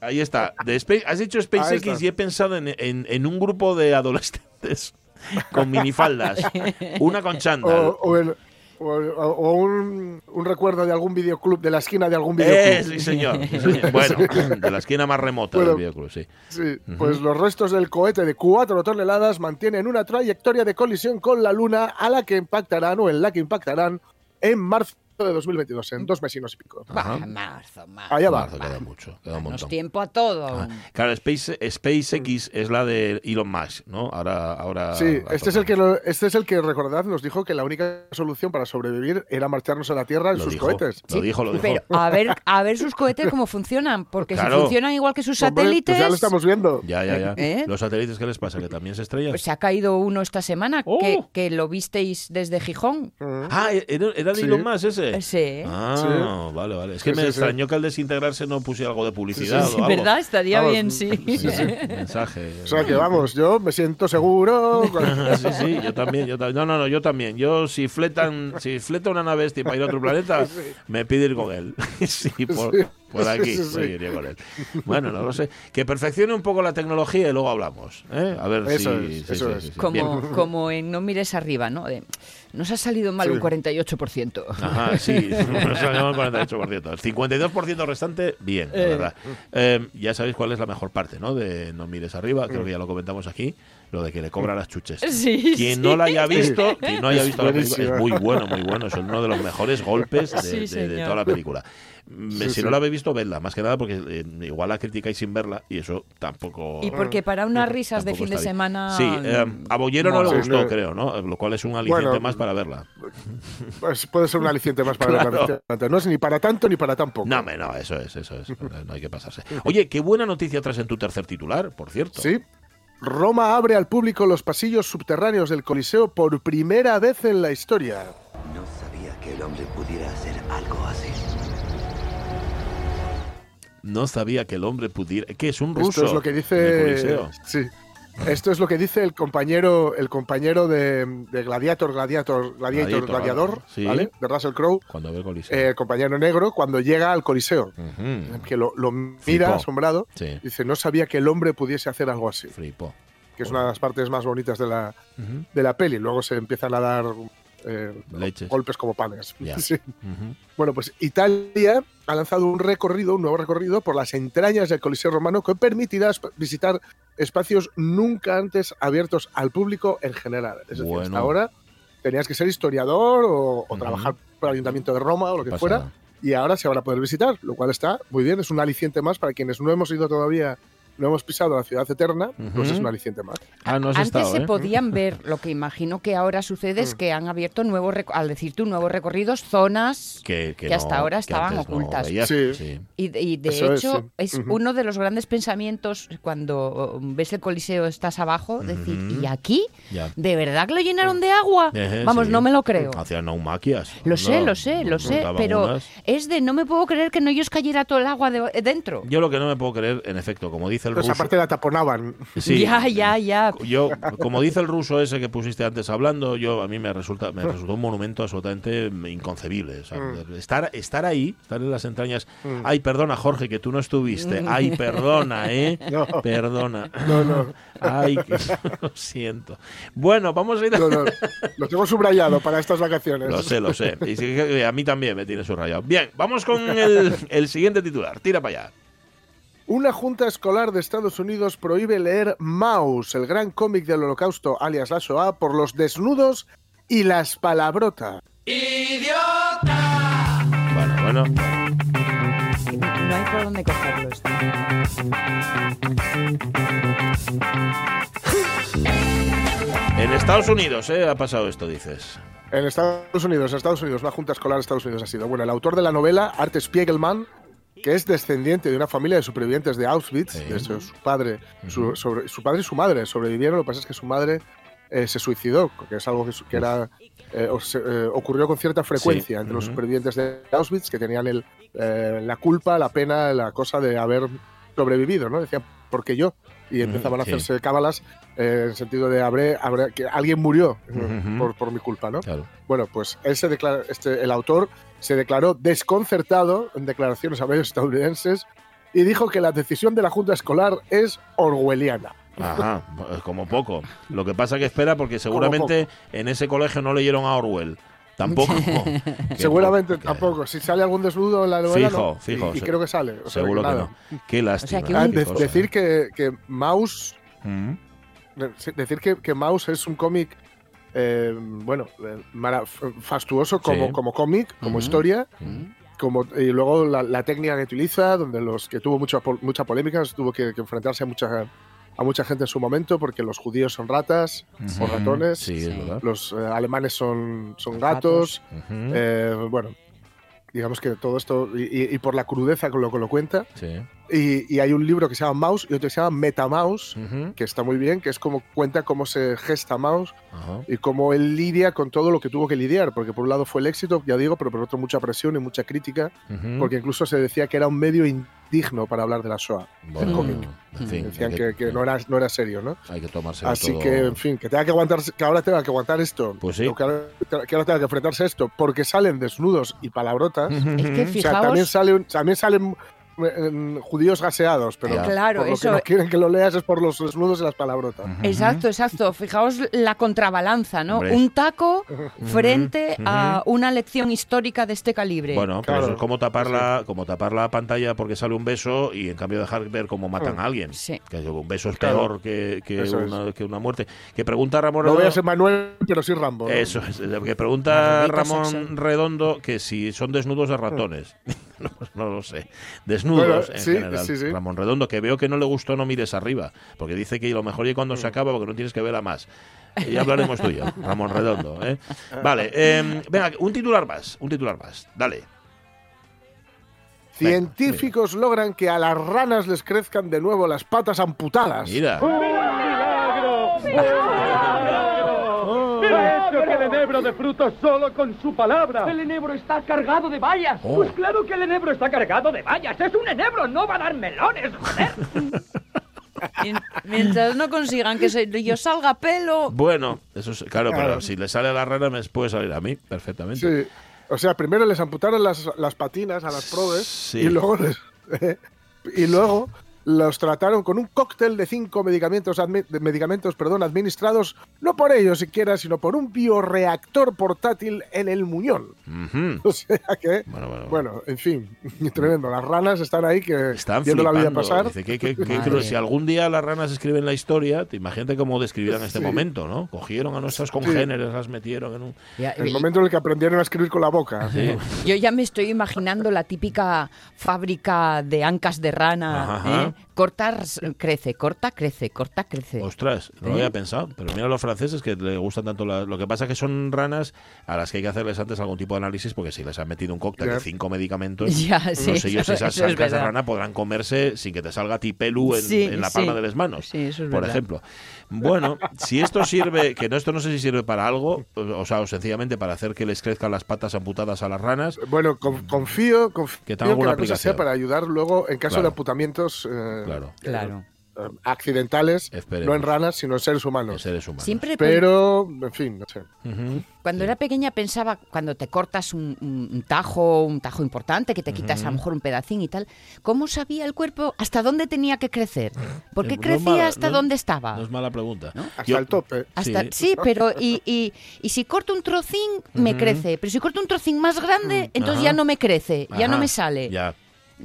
[SPEAKER 1] Ahí está. De Space- has dicho
[SPEAKER 3] Ahí
[SPEAKER 1] SpaceX
[SPEAKER 3] está.
[SPEAKER 1] y he pensado en, en- en un grupo de adolescentes con minifaldas. Una con
[SPEAKER 3] O,
[SPEAKER 1] chándal.
[SPEAKER 3] o el- o- o un, un recuerdo de algún videoclub, de la esquina de algún
[SPEAKER 1] Eh,
[SPEAKER 3] videoclub.
[SPEAKER 1] sí, señor. sí, señor. Bueno, de la esquina más remota
[SPEAKER 3] Bueno.
[SPEAKER 1] del videoclub, sí.
[SPEAKER 3] Sí, pues los restos del cohete de 4 toneladas mantienen una trayectoria de colisión con la Luna a la que impactarán o en la que impactarán en marzo de 2022, en dos mesinos y pico.
[SPEAKER 2] Bah, marzo, marzo.
[SPEAKER 3] Allá va.
[SPEAKER 1] Marzo queda mucho, queda un montón.
[SPEAKER 2] tiempo a todo.
[SPEAKER 1] Ah, claro, Space, SpaceX es la de Elon Musk, ¿no? Ahora, ahora.
[SPEAKER 3] Sí, este es, el que, lo- este es el que, recordad, nos dijo que la única solución para sobrevivir era marcharnos a la Tierra en
[SPEAKER 1] Lo
[SPEAKER 3] sus
[SPEAKER 1] dijo,
[SPEAKER 3] cohetes.
[SPEAKER 1] Lo dijo, lo dijo.
[SPEAKER 2] Pero a ver, a ver sus cohetes cómo funcionan, porque
[SPEAKER 1] Claro.
[SPEAKER 2] si funcionan igual que sus
[SPEAKER 3] Hombre,
[SPEAKER 2] satélites,
[SPEAKER 3] pues ya lo estamos viendo.
[SPEAKER 1] Ya, ya, ya.
[SPEAKER 2] ¿Eh?
[SPEAKER 1] ¿Los satélites qué les pasa? ¿Que también se estrellan?
[SPEAKER 2] pues se ha caído uno esta semana
[SPEAKER 1] Oh.
[SPEAKER 2] que, que lo visteis desde Gijón.
[SPEAKER 3] Mm.
[SPEAKER 1] Ah, ¿era, era de
[SPEAKER 3] Sí.
[SPEAKER 1] Elon Musk ese?
[SPEAKER 2] Sí.
[SPEAKER 1] Ah,
[SPEAKER 3] Sí.
[SPEAKER 1] vale, vale. Es que
[SPEAKER 3] Sí,
[SPEAKER 1] me
[SPEAKER 3] sí, sí.
[SPEAKER 1] extrañó que al desintegrarse no pusiera algo de publicidad
[SPEAKER 3] Sí,
[SPEAKER 1] o algo.
[SPEAKER 2] ¿Verdad? Estaría
[SPEAKER 3] Vamos,
[SPEAKER 2] bien, sí.
[SPEAKER 3] sí, sí.
[SPEAKER 1] Mensaje.
[SPEAKER 3] O sea que vamos, yo me siento seguro.
[SPEAKER 1] Sí, sí, yo también, yo también. No, no, no, yo también. Yo si fletan, si fleta una nave este para ir a otro planeta, me pide ir con él. Sí, por,
[SPEAKER 3] Sí.
[SPEAKER 1] Por aquí,
[SPEAKER 3] Sí, sí, sí.
[SPEAKER 1] pues iría con él. Bueno, no lo sé. Que perfeccione un poco la tecnología y luego hablamos. ¿eh? A ver
[SPEAKER 3] Eso
[SPEAKER 1] si.
[SPEAKER 3] es,
[SPEAKER 1] sí,
[SPEAKER 3] eso
[SPEAKER 1] sí,
[SPEAKER 3] es.
[SPEAKER 1] sí, sí.
[SPEAKER 2] Como,
[SPEAKER 1] Bien.
[SPEAKER 2] como en No mires arriba, ¿no? De, nos ha salido mal
[SPEAKER 3] Sí.
[SPEAKER 2] un 48%.
[SPEAKER 1] Ajá, sí, nos salió el 48%. El 52% restante, bien, la
[SPEAKER 2] Eh.
[SPEAKER 1] verdad. Eh, ya sabéis cuál es la mejor parte, ¿no? De No mires arriba, creo que ya lo comentamos aquí, lo de que le cobra las chuches.
[SPEAKER 2] Sí,
[SPEAKER 1] Quien
[SPEAKER 2] sí.
[SPEAKER 1] no la haya visto, quien no haya
[SPEAKER 3] Es
[SPEAKER 1] visto la película, es muy bueno, muy bueno. Es uno de los mejores golpes de,
[SPEAKER 2] Sí,
[SPEAKER 1] de- de
[SPEAKER 2] señor.
[SPEAKER 1] toda la película. Mm,
[SPEAKER 3] Sí,
[SPEAKER 1] si
[SPEAKER 3] sí.
[SPEAKER 1] no la habéis visto, vedla, más que nada porque eh, igual la criticáis sin verla y eso tampoco.
[SPEAKER 2] Y porque para unas risas de
[SPEAKER 1] tampoco
[SPEAKER 2] fin de semana.
[SPEAKER 1] Sí, eh, a Bollero no le gustó,
[SPEAKER 3] no.
[SPEAKER 1] creo, ¿no? Lo cual es un aliciente
[SPEAKER 3] Bueno,
[SPEAKER 1] más para verla.
[SPEAKER 3] Pues puede ser un aliciente más para
[SPEAKER 1] Claro.
[SPEAKER 3] la efectivamente. No es ni para tanto ni para tan poco.
[SPEAKER 1] No, no, eso es, eso es. No hay que pasarse. Oye, qué buena noticia traes en tu tercer titular, por cierto.
[SPEAKER 3] Sí. Roma abre al público los pasillos subterráneos del Coliseo por primera vez en la historia.
[SPEAKER 9] No sabía que el hombre pudiera hacer algo así.
[SPEAKER 1] No sabía que el hombre pudiera. ¿Qué es un ruso?
[SPEAKER 3] Esto es lo que
[SPEAKER 1] en el
[SPEAKER 3] dice.
[SPEAKER 1] Coliseo.
[SPEAKER 3] Sí. Esto es lo que dice el compañero, el compañero de, de Gladiator, Gladiator, Gladiator,
[SPEAKER 1] Gladiator,
[SPEAKER 3] Gladiador,
[SPEAKER 1] sí.
[SPEAKER 3] ¿vale? De Russell Crowe,
[SPEAKER 1] Cuando ve el Coliseo.
[SPEAKER 3] eh, el compañero negro, cuando llega al Coliseo, que lo, lo mira
[SPEAKER 1] Flipó.
[SPEAKER 3] asombrado,
[SPEAKER 1] Sí,
[SPEAKER 3] dice, no sabía que el hombre pudiese hacer algo así,
[SPEAKER 1] flipo.
[SPEAKER 3] que es una de las partes más bonitas de la, de la peli. Luego se empiezan a dar eh, golpes como panes. Sí. Bueno, pues Italia ha lanzado un recorrido, un nuevo recorrido por las entrañas del Coliseo Romano que permitirá visitar espacios nunca antes abiertos al público en general. Es decir,
[SPEAKER 1] Bueno.
[SPEAKER 3] hasta ahora tenías que ser historiador o, trabajar para el Ayuntamiento de Roma o lo que
[SPEAKER 1] Pasada.
[SPEAKER 3] fuera, y ahora se van a poder visitar, lo cual está muy bien, es un aliciente más para quienes no hemos ido todavía, no hemos pisado la ciudad eterna, pues
[SPEAKER 1] Ujú.
[SPEAKER 3] es un aliciente más.
[SPEAKER 1] Ah, no
[SPEAKER 2] Antes
[SPEAKER 1] estado,
[SPEAKER 2] se
[SPEAKER 1] ¿eh?
[SPEAKER 2] podían ver, lo que imagino que ahora sucede
[SPEAKER 3] Mm.
[SPEAKER 2] es que han abierto nuevos, al decir tú, nuevos recorridos, zonas
[SPEAKER 1] Que, que
[SPEAKER 2] que hasta
[SPEAKER 1] no-
[SPEAKER 2] ahora estaban
[SPEAKER 1] no
[SPEAKER 2] ocultas.
[SPEAKER 1] veías.
[SPEAKER 3] Sí.
[SPEAKER 1] Sí.
[SPEAKER 2] Y, de- y de
[SPEAKER 3] Eso es,
[SPEAKER 2] hecho es, uno de los grandes pensamientos cuando ves el Coliseo, estás abajo, decir. ¿y aquí?
[SPEAKER 1] Ya.
[SPEAKER 2] ¿De verdad que lo llenaron de agua?
[SPEAKER 1] Ejé,
[SPEAKER 2] Vamos,
[SPEAKER 1] sí.
[SPEAKER 2] no me lo creo.
[SPEAKER 1] Hacían naumaquias.
[SPEAKER 2] Lo sé, lo sé, lo sé, pero
[SPEAKER 1] unas.
[SPEAKER 2] es de no me puedo creer que no ellos cayera todo el agua de- dentro.
[SPEAKER 1] Yo lo que no me puedo creer, en efecto, como dice el
[SPEAKER 3] Pues
[SPEAKER 1] ruso.
[SPEAKER 3] aparte la taponaban.
[SPEAKER 1] Sí,
[SPEAKER 2] ya, ya, ya.
[SPEAKER 1] Yo, como dice el ruso ese que pusiste antes hablando, yo a mí me resulta me resultó un monumento absolutamente inconcebible. O sea,
[SPEAKER 3] Mm.
[SPEAKER 1] estar, estar ahí, estar en las entrañas. Ay, perdona, Jorge, que tú no estuviste. Ay, perdona, ¿eh?
[SPEAKER 3] No.
[SPEAKER 1] Perdona.
[SPEAKER 3] No, no,
[SPEAKER 1] Ay, que, lo siento. Bueno, vamos a ir a...
[SPEAKER 3] no, no. Lo tengo subrayado para estas vacaciones.
[SPEAKER 1] Lo sé, lo sé. Y a mí también me tiene subrayado. Bien, vamos con el, el siguiente titular. Tira para allá.
[SPEAKER 3] Una junta escolar de Estados Unidos prohíbe leer Maus, el gran cómic del holocausto alias la Shoah, por los desnudos y las palabrotas.
[SPEAKER 1] Bueno, bueno.
[SPEAKER 2] No hay por dónde cogerlo esto.
[SPEAKER 1] En Estados Unidos, ¿eh? Ha pasado esto, dices.
[SPEAKER 3] En Estados Unidos, en Estados Unidos, una junta escolar de Estados Unidos ha sido. Bueno, el autor de la novela, Art Spiegelman, que es descendiente de una familia de supervivientes de Auschwitz,
[SPEAKER 1] Sí.
[SPEAKER 3] de hecho, su padre, su, sobre- su padre y su madre sobrevivieron, lo que pasa es que su madre eh, se suicidó, que es algo que, que era, eh, o se- eh, ocurrió con cierta frecuencia
[SPEAKER 1] Sí.
[SPEAKER 3] entre los supervivientes de Auschwitz, que tenían el, la culpa, la pena, la cosa de haber sobrevivido, ¿no? Decían, ¿por qué yo? Y empezaban a hacerse cábalas eh, en el sentido de habré, habré- que alguien murió eh,
[SPEAKER 1] Ujú.
[SPEAKER 3] por, por mi culpa, ¿no?
[SPEAKER 1] Claro.
[SPEAKER 3] Bueno, pues él se declara, este, el autor se declaró desconcertado en declaraciones a medios estadounidenses y dijo que la decisión de la Junta Escolar es orwelliana.
[SPEAKER 1] Ajá, como poco. Lo que pasa que espera porque seguramente en ese colegio no leyeron a Orwell. Tampoco.
[SPEAKER 3] Seguramente tampoco. Si sale algún desnudo en la novela,
[SPEAKER 1] Fijo,
[SPEAKER 3] no.
[SPEAKER 1] fijo,
[SPEAKER 3] Y, creo que sale. o sea,
[SPEAKER 1] Seguro que
[SPEAKER 3] nada.
[SPEAKER 1] no. Qué lástima.
[SPEAKER 2] que
[SPEAKER 3] Ah, de- decir que, que Maus
[SPEAKER 1] Mm.
[SPEAKER 3] decir que, que Maus es un cómic eh, bueno, eh, fastuoso como,
[SPEAKER 1] Sí.
[SPEAKER 3] como cómic, como
[SPEAKER 2] Ujú.
[SPEAKER 3] historia.
[SPEAKER 1] Mm.
[SPEAKER 3] Como, y luego la, la técnica que utiliza, donde los que tuvo mucha, mucha polémica, tuvo que, que enfrentarse a mucha, a mucha gente en su momento, porque los judíos son ratas o ratones,
[SPEAKER 1] Sí,
[SPEAKER 3] los eh, alemanes son, son
[SPEAKER 2] Gatos.
[SPEAKER 3] gatos.
[SPEAKER 1] Ujú.
[SPEAKER 3] eh, bueno, digamos que todo esto, y, y- por la crudeza con lo que lo cuenta.
[SPEAKER 1] Sí.
[SPEAKER 3] Y, y hay un libro que se llama Mouse y otro que se llama Metamouse,
[SPEAKER 1] Ujú.
[SPEAKER 3] que está muy bien, que es como cuenta cómo se gesta Mouse
[SPEAKER 1] Ajá.
[SPEAKER 3] y cómo él lidia con todo lo que tuvo que lidiar, porque por un lado fue el éxito, ya digo, pero por otro mucha presión y mucha crítica,
[SPEAKER 1] Ujú.
[SPEAKER 3] porque incluso se decía que era un medio indigno para hablar de la Shoah.
[SPEAKER 1] Bueno,
[SPEAKER 3] cómic.
[SPEAKER 1] en fin,
[SPEAKER 3] Decían que, que no, era, no era serio, ¿no?
[SPEAKER 1] hay que tomarse
[SPEAKER 3] Así
[SPEAKER 1] todo-
[SPEAKER 3] que, en fin, que tenga que aguantar, que ahora tenga que aguantar esto,
[SPEAKER 1] Pues sí.
[SPEAKER 3] que, ahora, que ahora tenga que enfrentarse a esto, porque salen desnudos y palabrotas.
[SPEAKER 2] Es que
[SPEAKER 3] O sea,
[SPEAKER 2] fijaos,
[SPEAKER 3] también salen, también salen eh, judíos gaseados, pero.
[SPEAKER 2] Claro,
[SPEAKER 3] por lo
[SPEAKER 2] eso-
[SPEAKER 3] que no quieren que lo leas es por los desnudos y las palabrotas.
[SPEAKER 2] Exacto, exacto. Fijaos la contrabalanza, ¿no?
[SPEAKER 1] Hombre.
[SPEAKER 2] Un taco frente a una lección histórica de este calibre.
[SPEAKER 1] Bueno, pero
[SPEAKER 3] Claro.
[SPEAKER 1] eso es como tapar, la, como tapar la pantalla porque sale un beso y en cambio dejar ver cómo matan a alguien.
[SPEAKER 2] Sí.
[SPEAKER 1] Que un beso es
[SPEAKER 3] Claro.
[SPEAKER 1] peor que, una, que una muerte. Que pregunta Ramón
[SPEAKER 3] No voy a
[SPEAKER 1] Redondo-
[SPEAKER 3] ser Manuel, pero sí Rambo. ¿no?
[SPEAKER 1] Eso es, que pregunta Ramón. Redondo que si son desnudos de ratones. no, pues no lo sé. Desnudos
[SPEAKER 3] Bueno,
[SPEAKER 1] en
[SPEAKER 3] sí,
[SPEAKER 1] general.
[SPEAKER 3] sí, sí.
[SPEAKER 1] Ramón Redondo, que veo que no le gustó No mires arriba, porque dice que lo mejor es cuando
[SPEAKER 3] Mm.
[SPEAKER 1] se acaba porque no tienes que ver a más. Y ya hablaremos tú y yo, Ramón Redondo. ¿eh? Vale, eh, venga, un titular más, un titular más. Dale.
[SPEAKER 3] Científicos logran que a las ranas les crezcan de nuevo las patas amputadas.
[SPEAKER 1] Mira.
[SPEAKER 8] ¡Ha hecho que el enebro de frutos solo con su palabra!
[SPEAKER 10] El enebro está cargado de bayas.
[SPEAKER 1] Oh.
[SPEAKER 10] Pues claro que el enebro está cargado de bayas. Es un enebro, no va a dar melones, joder.
[SPEAKER 2] Mien- Mientras no consigan que se, yo salga pelo.
[SPEAKER 1] Bueno, eso es, claro, pero si le sale a la rana me puede salir a mí perfectamente.
[SPEAKER 3] Sí. O sea, primero les amputaron las, las patinas a las probes
[SPEAKER 1] Sí.
[SPEAKER 3] y luego les- y luego los trataron con un cóctel de cinco medicamentos, de medicamentos perdón, administrados no por ellos siquiera, sino por un bioreactor portátil en el muñón. O sea que,
[SPEAKER 1] Bueno, bueno.
[SPEAKER 3] bueno, en fin, tremendo. Las ranas están ahí que
[SPEAKER 1] Están
[SPEAKER 3] viendo la vida pasar.
[SPEAKER 1] Dice que, que- que-
[SPEAKER 2] Madre.
[SPEAKER 1] que si algún día las ranas escriben la historia, te imagínate cómo describirán este
[SPEAKER 3] Sí.
[SPEAKER 1] momento, ¿no? Cogieron a nuestras congéneres, las metieron en un...
[SPEAKER 2] Ya,
[SPEAKER 3] El
[SPEAKER 2] y-
[SPEAKER 3] momento en el que aprendieron a escribir con la boca.
[SPEAKER 2] Yo ya me estoy imaginando la típica fábrica de ancas de rana.
[SPEAKER 1] Ajá.
[SPEAKER 2] ¿eh? Cortar, crece, corta, crece, corta, crece.
[SPEAKER 1] Ostras, no lo
[SPEAKER 2] ¿Eh?
[SPEAKER 1] había pensado. Pero mira los franceses que le gustan tanto. la- Lo que pasa que son ranas a las que hay que hacerles antes algún tipo de análisis porque si les han metido un cóctel
[SPEAKER 3] Ya.
[SPEAKER 1] de cinco medicamentos,
[SPEAKER 2] Ya,
[SPEAKER 1] no
[SPEAKER 2] sí,
[SPEAKER 1] sé yo si esas
[SPEAKER 2] es
[SPEAKER 1] de rana podrán comerse sin que te salga a ti pelu en,
[SPEAKER 2] Sí,
[SPEAKER 1] en la palma
[SPEAKER 2] sí.
[SPEAKER 1] de las manos.
[SPEAKER 2] Sí, eso es
[SPEAKER 1] por
[SPEAKER 2] verdad.
[SPEAKER 1] ejemplo. Bueno, si esto sirve, que no esto no sé si sirve para algo, o sea, o sencillamente para hacer que les crezcan las patas amputadas a las ranas,
[SPEAKER 3] Bueno, con- confío, confío
[SPEAKER 1] Que
[SPEAKER 3] que, la cosa sea para ayudar luego en caso
[SPEAKER 1] Claro.
[SPEAKER 3] de amputamientos eh,
[SPEAKER 1] Claro.
[SPEAKER 2] Claro.
[SPEAKER 3] Eh, accidentales,
[SPEAKER 1] Esperemos.
[SPEAKER 3] no en ranas, sino en seres
[SPEAKER 1] en
[SPEAKER 3] humanos.
[SPEAKER 1] seres humanos.
[SPEAKER 2] Siempre
[SPEAKER 3] Pero, en fin, no sé.
[SPEAKER 2] Cuando era pequeña pensaba, cuando te cortas un, tajo, un tajo importante, que te quitas a lo mejor un pedacín y tal, ¿cómo sabía el cuerpo hasta dónde tenía que crecer? ¿Por qué
[SPEAKER 1] Eh, no
[SPEAKER 2] crecía
[SPEAKER 1] mala-
[SPEAKER 2] hasta
[SPEAKER 1] no-
[SPEAKER 2] dónde estaba?
[SPEAKER 1] No es mala pregunta.
[SPEAKER 3] Hasta
[SPEAKER 1] Yo-
[SPEAKER 3] el tope.
[SPEAKER 2] Hasta,
[SPEAKER 1] Sí.
[SPEAKER 2] sí. pero y, y, y si corto un trocín, me crece. Pero si corto un trocín más grande, entonces
[SPEAKER 1] Ajá.
[SPEAKER 2] ya no me crece, ya no me sale.
[SPEAKER 1] Ya.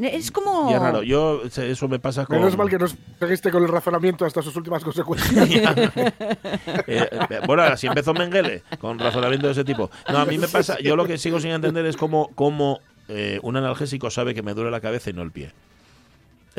[SPEAKER 2] Es como...
[SPEAKER 1] Y es raro. Yo, eso me pasa con.
[SPEAKER 3] Menos mal que nos seguiste con el razonamiento hasta sus últimas consecuencias.
[SPEAKER 1] Eh, eh, bueno, así empezó Mengele, con razonamiento de ese tipo. No, a mí me pasa, yo lo que sigo sin entender es cómo, cómo eh, un analgésico sabe que me duele la cabeza y no el pie.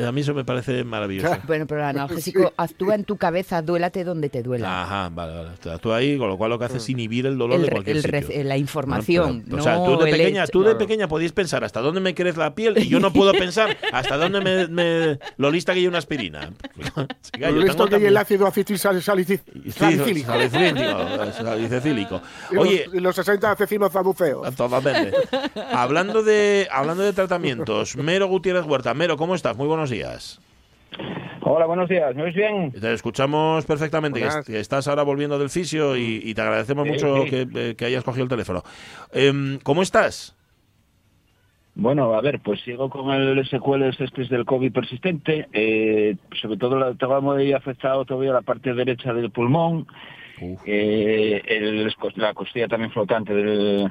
[SPEAKER 1] Eh, A mí eso me parece maravilloso.
[SPEAKER 2] Bueno, pero el analgésico actúa en tu cabeza, duélate donde te duela.
[SPEAKER 1] Ajá, vale, vale. Tú ahí, con lo cual lo que hace es inhibir el dolor
[SPEAKER 2] El
[SPEAKER 1] de cualquier
[SPEAKER 2] el
[SPEAKER 1] sitio.
[SPEAKER 2] la información,
[SPEAKER 1] pero- o sea,
[SPEAKER 2] no
[SPEAKER 1] tú de pequeña,
[SPEAKER 2] hecho.
[SPEAKER 1] tú de
[SPEAKER 3] Claro.
[SPEAKER 1] pequeña podías pensar hasta dónde me crece la piel y yo no puedo pensar hasta dónde me, me- lo lista que hay una aspirina. Yo
[SPEAKER 3] Lo listo que hay el ácido acetilsalicílico.
[SPEAKER 1] Sí, salicílico, salicílico.
[SPEAKER 3] Y los-
[SPEAKER 1] Oye,
[SPEAKER 3] y los 60 asesinos saduceos.
[SPEAKER 1] Totalmente. hablando de hablando de tratamientos, Mero Gutiérrez Huerta. Mero, ¿cómo estás? Muy buenos días.
[SPEAKER 11] Hola, buenos días. ¿Me oís bien?
[SPEAKER 1] Te escuchamos perfectamente, que,
[SPEAKER 3] Buenas.
[SPEAKER 1] estás ahora volviendo del fisio y, y te agradecemos
[SPEAKER 11] Sí,
[SPEAKER 1] mucho
[SPEAKER 11] sí.
[SPEAKER 1] que, eh, que hayas cogido el teléfono. Em, ¿Cómo estás?
[SPEAKER 11] Bueno, a ver, pues sigo con el secuelas este del COVID persistente. eh, sobre todo la, tengo muy afectado todavía la parte derecha del pulmón. Eh, el- la costilla también flotante del,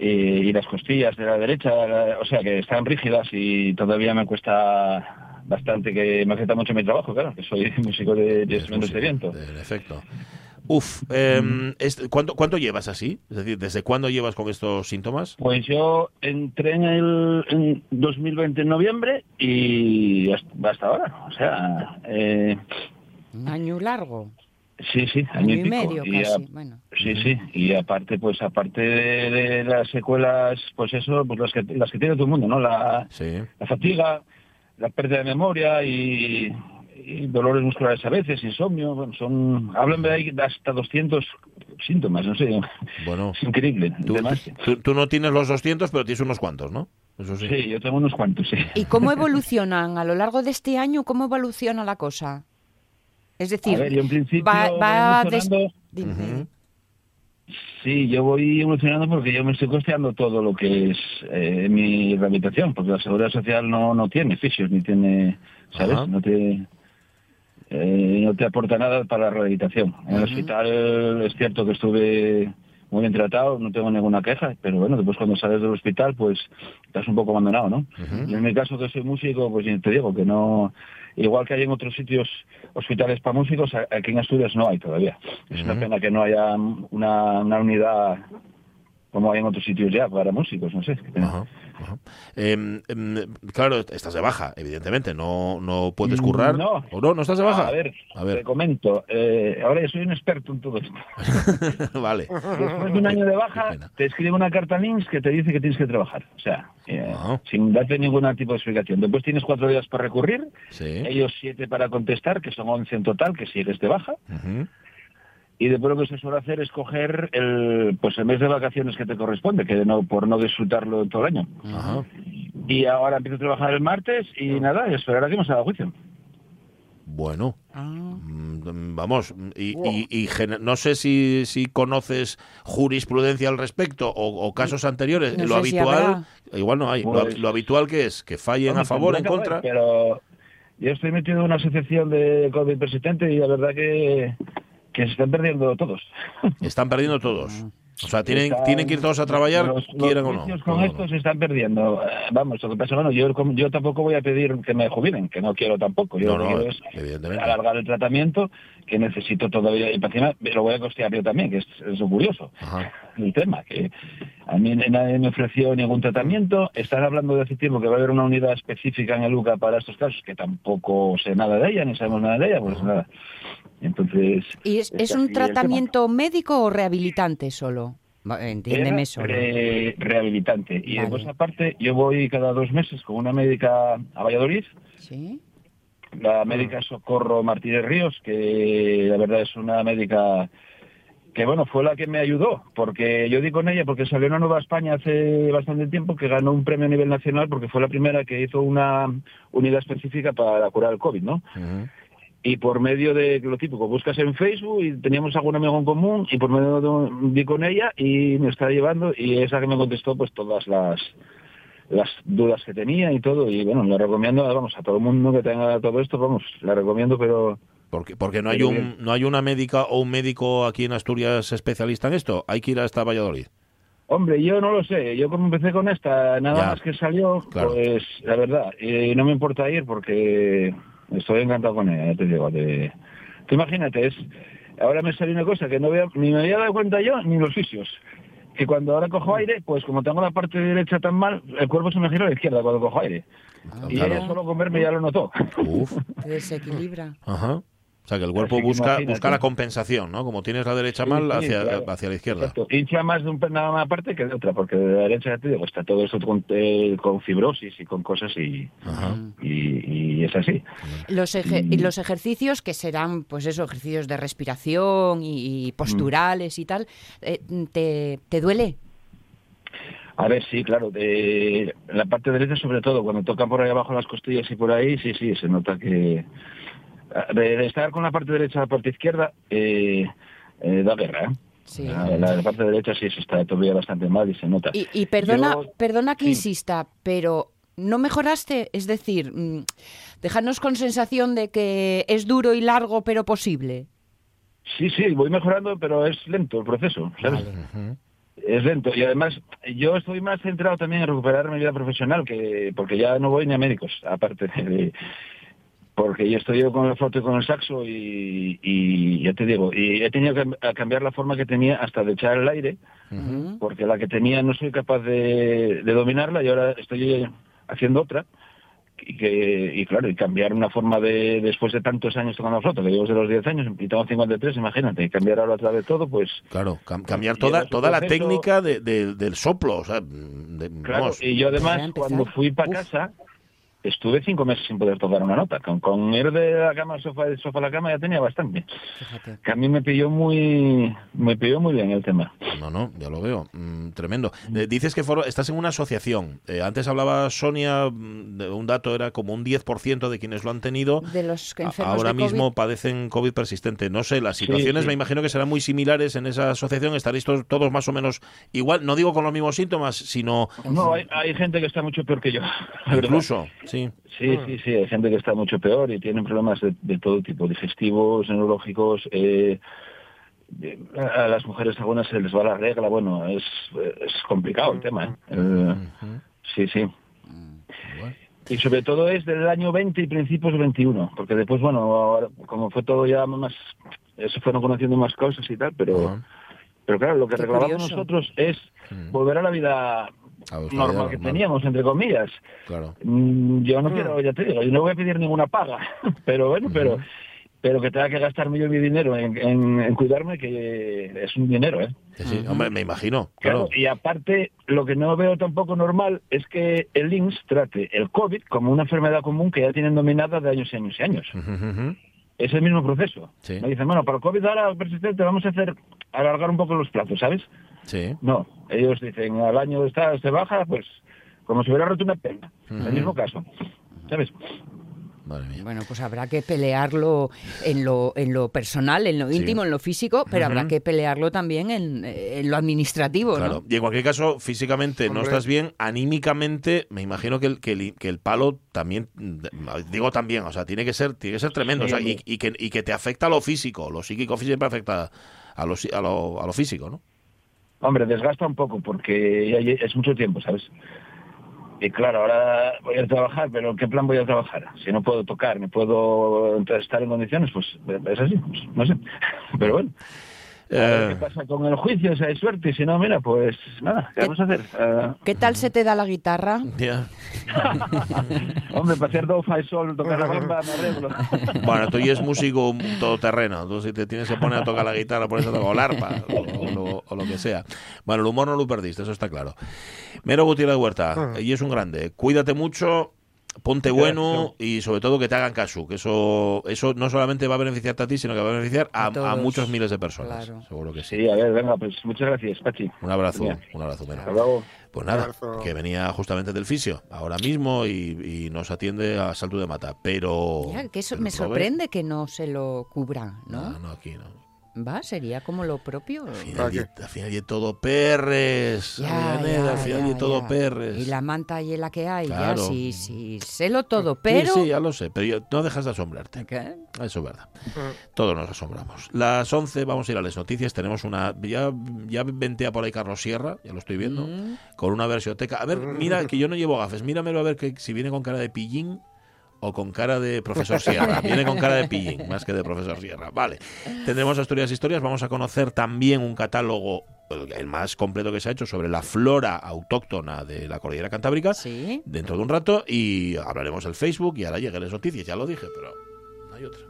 [SPEAKER 11] y las costillas de la derecha, la- o sea que están rígidas y todavía me cuesta bastante que me afecta mucho mi trabajo, claro, que soy músico de, de instrumentos de viento.
[SPEAKER 1] En efecto. Uf, es- ¿cuánto, ¿cuánto llevas así? Es decir, ¿desde cuándo llevas con estos síntomas?
[SPEAKER 11] Pues yo entré en el en 2020 en noviembre y hasta, hasta ahora. O sea, eh,
[SPEAKER 2] año largo.
[SPEAKER 11] Sí, sí, año,
[SPEAKER 2] Año
[SPEAKER 11] y
[SPEAKER 2] y
[SPEAKER 11] pico.
[SPEAKER 2] medio
[SPEAKER 11] Y
[SPEAKER 2] casi.
[SPEAKER 11] a-
[SPEAKER 2] Bueno.
[SPEAKER 11] Sí, sí, y aparte, pues aparte de, de las secuelas, pues eso, pues las que, las que tiene todo el mundo, ¿no? La,
[SPEAKER 1] Sí.
[SPEAKER 11] la fatiga, la pérdida de memoria y, y dolores musculares a veces, insomnio, bueno, son, hablan de ahí hasta 200 síntomas, no sé,
[SPEAKER 1] Bueno,
[SPEAKER 11] es increíble.
[SPEAKER 1] tú, tú- tú no tienes los 200, pero tienes unos cuantos, ¿no? Eso sí.
[SPEAKER 11] Sí, yo tengo unos cuantos, sí.
[SPEAKER 2] ¿Y cómo evolucionan a lo largo de este año? ¿Cómo evoluciona la cosa? Es decir,
[SPEAKER 11] A ver, yo en principio
[SPEAKER 2] va, va des-
[SPEAKER 11] evolucionando.
[SPEAKER 1] Ujú.
[SPEAKER 11] Sí, yo voy evolucionando porque yo me estoy costeando todo lo que es eh, mi rehabilitación, porque la seguridad social no, no tiene fisios ni tiene, ¿sabes?
[SPEAKER 1] Ajá.
[SPEAKER 11] No te eh, no te aporta nada para la rehabilitación. En el hospital es cierto que estuve muy bien tratado, no tengo ninguna queja, pero bueno, después cuando sales del hospital, pues estás un poco abandonado, ¿no? Y en mi caso que soy músico, pues te digo que no, igual que hay en otros sitios hospitales para músicos, aquí en Asturias no hay todavía. Es una pena que no haya una, una unidad como hay en otros sitios ya para músicos, no sé.
[SPEAKER 1] Ajá, ajá. Em, em, claro, estás de baja, evidentemente. No, no puedes currar.
[SPEAKER 11] No.
[SPEAKER 1] ¿O no? ¿No estás de baja?
[SPEAKER 11] A ver,
[SPEAKER 1] A ver.
[SPEAKER 11] te comento. eh, ahora yo soy un experto en todo esto.
[SPEAKER 1] vale.
[SPEAKER 11] Después de un año de baja, te escribe una carta a links que te dice que tienes que trabajar. O sea, eh,
[SPEAKER 1] Ajá.
[SPEAKER 11] sin darte ningún tipo de explicación. Después tienes cuatro días para recurrir,
[SPEAKER 1] Sí.
[SPEAKER 11] ellos siete para contestar, que son once en total, que sigues de baja.
[SPEAKER 1] Ujú.
[SPEAKER 11] Y después lo que se suele hacer es coger el, pues el mes de vacaciones que te corresponde, que no por no disfrutarlo todo el año.
[SPEAKER 1] Ajá.
[SPEAKER 11] Y ahora empiezo a trabajar el martes y nada, y esperar a que nos haga juicio.
[SPEAKER 1] Bueno.
[SPEAKER 2] Ah.
[SPEAKER 1] Mm, Vamos, y, y- y no sé si, si conoces jurisprudencia al respecto o, o casos anteriores.
[SPEAKER 2] No
[SPEAKER 1] lo
[SPEAKER 2] si
[SPEAKER 1] habitual, igual no hay. Lo-
[SPEAKER 11] Pues-
[SPEAKER 1] lo, habitual que es que fallen a favor, en contra.
[SPEAKER 11] Pero yo estoy metido en una asociación de COVID persistente y la verdad que, que se están perdiendo todos.
[SPEAKER 1] Están perdiendo todos. O sea, tienen,
[SPEAKER 11] Están-
[SPEAKER 1] tienen que ir todos a trabajar,
[SPEAKER 11] los,
[SPEAKER 1] quieran
[SPEAKER 11] los
[SPEAKER 1] o no.
[SPEAKER 11] con
[SPEAKER 1] No, no.
[SPEAKER 11] esto se están perdiendo. Vamos, lo que pasa, bueno, yo, yo tampoco voy a pedir que me jubilen, que no quiero tampoco. Yo
[SPEAKER 1] No,
[SPEAKER 11] lo
[SPEAKER 1] no,
[SPEAKER 11] que quiero es alargar el tratamiento, que necesito todavía, y para lo voy a costear yo también, que es, es curioso.
[SPEAKER 1] Ajá.
[SPEAKER 11] El tema, que a mí nadie me ofreció ningún tratamiento. Están hablando de hace tiempo que va a haber una unidad específica en el UCA para estos casos, que tampoco sé nada de ella, ni sabemos nada de ella, pues nada. Entonces.
[SPEAKER 2] ¿Y es, un tratamiento médico o rehabilitante solo? Entiéndeme solo.
[SPEAKER 11] re- rehabilitante. Y
[SPEAKER 2] Vale.
[SPEAKER 11] después, aparte, yo voy cada dos meses con una médica a Valladolid,
[SPEAKER 2] ¿Sí?
[SPEAKER 11] la médica Socorro Martínez Ríos, que la verdad es una médica que, bueno, fue la que me ayudó, porque yo di con ella porque salió una nueva España hace bastante tiempo que ganó un premio a nivel nacional porque fue la primera que hizo una unidad específica para curar el COVID, ¿no?
[SPEAKER 1] Ujú.
[SPEAKER 11] Y por medio de lo típico, buscas en Facebook y teníamos algún amigo en común y por medio de di con ella y me está llevando y esa que me contestó pues todas las las dudas que tenía y todo y bueno, la recomiendo, vamos, a todo el mundo que tenga todo esto, vamos, la recomiendo, pero
[SPEAKER 1] Porque, porque no hay un no hay una médica o un médico aquí en Asturias especialista en esto. Hay que ir hasta Valladolid.
[SPEAKER 11] hombre, yo no lo sé, yo como empecé con esta, nada
[SPEAKER 1] Ya.
[SPEAKER 11] más que salió,
[SPEAKER 1] Claro.
[SPEAKER 11] pues la verdad, y no me importa ir porque estoy encantado con ella, ya te digo, te, tú imagínate, es ahora me salió una cosa que no había- ni me había dado cuenta yo ni los fisios. Que cuando ahora cojo aire, pues como tengo la parte derecha tan mal, el cuerpo se me gira a la izquierda cuando cojo aire. y
[SPEAKER 1] claro.
[SPEAKER 11] ella solo con verme ya lo notó.
[SPEAKER 1] Uf.
[SPEAKER 2] Te desequilibra.
[SPEAKER 1] Ajá. O sea, que el cuerpo
[SPEAKER 11] que
[SPEAKER 1] busca, busca la compensación, ¿no? Como tienes la derecha
[SPEAKER 11] Sí,
[SPEAKER 1] mal,
[SPEAKER 11] sí,
[SPEAKER 1] hacia,
[SPEAKER 11] claro.
[SPEAKER 1] hacia la izquierda.
[SPEAKER 11] Exacto. Hincha más de un nada más parte que de otra, porque de la derecha ya te digo, está todo esto con, eh, con fibrosis y con cosas y, y, y es así.
[SPEAKER 2] Los, eje-
[SPEAKER 11] Mm.
[SPEAKER 2] y los ejercicios que serán, pues eso, ejercicios de respiración y, y posturales y tal, eh, ¿te, te duele?
[SPEAKER 11] A ver, sí, claro, de la parte derecha sobre todo, cuando tocan por ahí abajo las costillas y por ahí, sí, sí, se nota que... De, estar con la parte derecha a la parte izquierda, eh, eh, da guerra, ¿eh?
[SPEAKER 2] Sí.
[SPEAKER 11] La, la parte derecha sí se está todavía bastante mal y se nota.
[SPEAKER 2] Y, y perdona,
[SPEAKER 11] Yo-
[SPEAKER 2] perdona que
[SPEAKER 11] sí.
[SPEAKER 2] insista, pero ¿no mejoraste? Es decir, mm, déjanos con sensación de que es duro y largo, pero posible.
[SPEAKER 11] Sí, sí, voy mejorando, pero es lento el proceso, ¿sabes? Es lento. Y además, yo estoy más centrado también en recuperar mi vida profesional, que porque ya no voy ni a médicos, aparte de... porque yo estoy yo con el flauta y con el saxo y, y ya te digo, y he tenido que a cambiar la forma que tenía hasta de echar el aire, porque la que tenía no soy capaz de, de dominarla y ahora estoy haciendo otra y que y claro y cambiar una forma de después de tantos años tocando flauta que llevo desde los 10 años y tengo 53 imagínate y cambiar ahora otra vez todo pues
[SPEAKER 1] Claro, cam- cambiar toda, toda la técnica de- de- del soplo. O sea, de-
[SPEAKER 11] claro
[SPEAKER 1] vamos.
[SPEAKER 11] y yo además cuando fui para casa estuve cinco meses sin poder tocar una nota con, con ir de la cama al sofá del sofá a la cama ya tenía bastante que a mí me pilló muy me pilló muy bien el tema
[SPEAKER 1] No, no, ya lo veo. Mm, tremendo. Eh, dices que foro- estás en una asociación. Eh, antes hablaba Sonia, mm, de un dato era como un 10% de quienes lo han tenido.
[SPEAKER 2] De los que enfermos
[SPEAKER 1] Ahora
[SPEAKER 2] de COVID.
[SPEAKER 1] mismo padecen COVID persistente. No sé, las situaciones
[SPEAKER 11] sí.
[SPEAKER 1] me imagino que serán muy similares en esa asociación. Estaréis todos, todos más o menos igual. No digo con los mismos síntomas, sino
[SPEAKER 11] no hay, hay gente que está mucho peor que yo
[SPEAKER 1] incluso. Sí.
[SPEAKER 11] Sí, sí, sí, hay gente que está mucho peor y tienen problemas de, de todo tipo, digestivos, neurológicos. eh, a a las mujeres algunas se les va la regla, bueno, es, es complicado el tema. ¿eh? Eh, sí, sí. Y sobre todo es del año 20 y principios del 21, porque después, bueno, ahora, como fue todo ya más, se fueron conociendo más cosas y tal, pero, pero claro, lo que reclamamos nosotros es volver a la vida normal que
[SPEAKER 1] normal.
[SPEAKER 11] teníamos, entre comillas.
[SPEAKER 1] Claro.
[SPEAKER 11] Mm, Yo no quiero, ya te digo, yo no voy a pedir ninguna paga, pero bueno, pero pero que tenga que gastarme yo mi dinero en, en- en cuidarme, que es un dinero, ¿eh?
[SPEAKER 1] Sí, sí, hombre, me imagino.
[SPEAKER 11] Claro,
[SPEAKER 1] Claro.
[SPEAKER 11] y aparte, lo que no veo tampoco normal es que el INSS trate el COVID como una enfermedad común que ya tienen dominada de años y años y años.
[SPEAKER 1] Ujú, ujú.
[SPEAKER 11] Es el mismo proceso.
[SPEAKER 1] Sí.
[SPEAKER 11] Me dicen, bueno, para el COVID ahora persistente vamos a hacer alargar un poco los plazos, ¿sabes?
[SPEAKER 1] Sí.
[SPEAKER 11] No, ellos dicen, al año está, se baja, pues como si hubiera roto una pena. El mismo caso, ¿sabes?
[SPEAKER 2] Bueno, pues habrá que pelearlo en lo, en lo personal, en lo
[SPEAKER 1] Sí.
[SPEAKER 2] íntimo, en lo físico, pero habrá que pelearlo también en, en lo administrativo,
[SPEAKER 1] Claro.
[SPEAKER 2] ¿no?
[SPEAKER 1] Y en cualquier caso, físicamente no estás bien, anímicamente, me imagino que el, que el, que el palo también, digo también, o sea, tiene que ser, tiene que ser tremendo, o sea, y, y que, y que te afecta a lo físico, lo psíquico siempre afecta a lo, si- a lo, a lo físico, ¿no?
[SPEAKER 11] Hombre, desgasta un poco porque es mucho tiempo, ¿sabes? Y claro, ahora voy a trabajar, pero ¿en qué plan voy a trabajar? Si no puedo tocar, ni puedo estar en condiciones, pues es así, pues, no sé. Pero bueno,
[SPEAKER 1] Eh,
[SPEAKER 11] qué pasa con el juicio, si hay suerte, y si no, mira, pues nada, ¿qué vamos a hacer? Eh,
[SPEAKER 2] ¿Qué tal se te da la guitarra?
[SPEAKER 1] ya.
[SPEAKER 11] hombre, para hacer do, fa y sol, tocar la bamba, me arreglo.
[SPEAKER 1] Bueno, tú ya es músico todoterreno, tú si te tienes que poner a tocar la guitarra, por eso tocar o el arpa o, o lo, o lo que sea. Bueno, el humor no lo perdiste, eso está claro. Mero Gutiérrez Huerta, y es un grande. Cuídate mucho, ponte bueno y sobre todo que te hagan caso, que eso eso no solamente va a beneficiarte a ti, sino que va a beneficiar a,
[SPEAKER 2] A
[SPEAKER 1] a
[SPEAKER 2] todos.
[SPEAKER 1] muchos miles de personas.
[SPEAKER 2] Claro.
[SPEAKER 1] Seguro que sí.
[SPEAKER 11] Sí, a ver, venga, pues muchas gracias, Pachi.
[SPEAKER 1] Un abrazo, un abrazo.
[SPEAKER 11] Hasta luego.
[SPEAKER 1] Pues nada, que venía justamente del fisio ahora mismo y, y nos atiende a salto de mata, pero...
[SPEAKER 2] Ya, que eso
[SPEAKER 1] pero
[SPEAKER 2] me
[SPEAKER 1] Robert-
[SPEAKER 2] sorprende que no se lo cubran, ¿no?
[SPEAKER 1] No, no, aquí no.
[SPEAKER 2] Va, sería como lo propio.
[SPEAKER 1] Al final, y, al final y todo perres,
[SPEAKER 2] Ya,
[SPEAKER 1] Avellaneda,
[SPEAKER 2] ya,
[SPEAKER 1] al final
[SPEAKER 2] ya,
[SPEAKER 1] y todo
[SPEAKER 2] ya.
[SPEAKER 1] perres.
[SPEAKER 2] Y la manta y la que hay,
[SPEAKER 1] Claro.
[SPEAKER 2] ya sí, sí, sélo todo,
[SPEAKER 1] Sí,
[SPEAKER 2] pero...
[SPEAKER 1] Sí, ya lo sé, pero yo- no dejas de asombrarte.
[SPEAKER 2] ¿Qué?
[SPEAKER 1] Eso es verdad. Todos nos asombramos. Las 11 vamos a ir a las noticias. Tenemos una. Ya, ya ventea por ahí Carlos Sierra, ya lo estoy viendo,
[SPEAKER 2] Mm.
[SPEAKER 1] con una versioteca. A ver, mira, que yo no llevo gafes. Míramelo a ver que, si viene con cara de pillín o con cara de profesor Sierra. Viene con cara de pillín, más que de profesor Sierra. Vale. Tendremos Asturias Historias. Vamos a conocer también un catálogo, el más completo que se ha hecho, sobre la flora autóctona de la cordillera cantábrica.
[SPEAKER 2] Sí.
[SPEAKER 1] Dentro de un rato. Y hablaremos del Facebook y ahora llegan las noticias. Ya lo dije, pero no hay otra.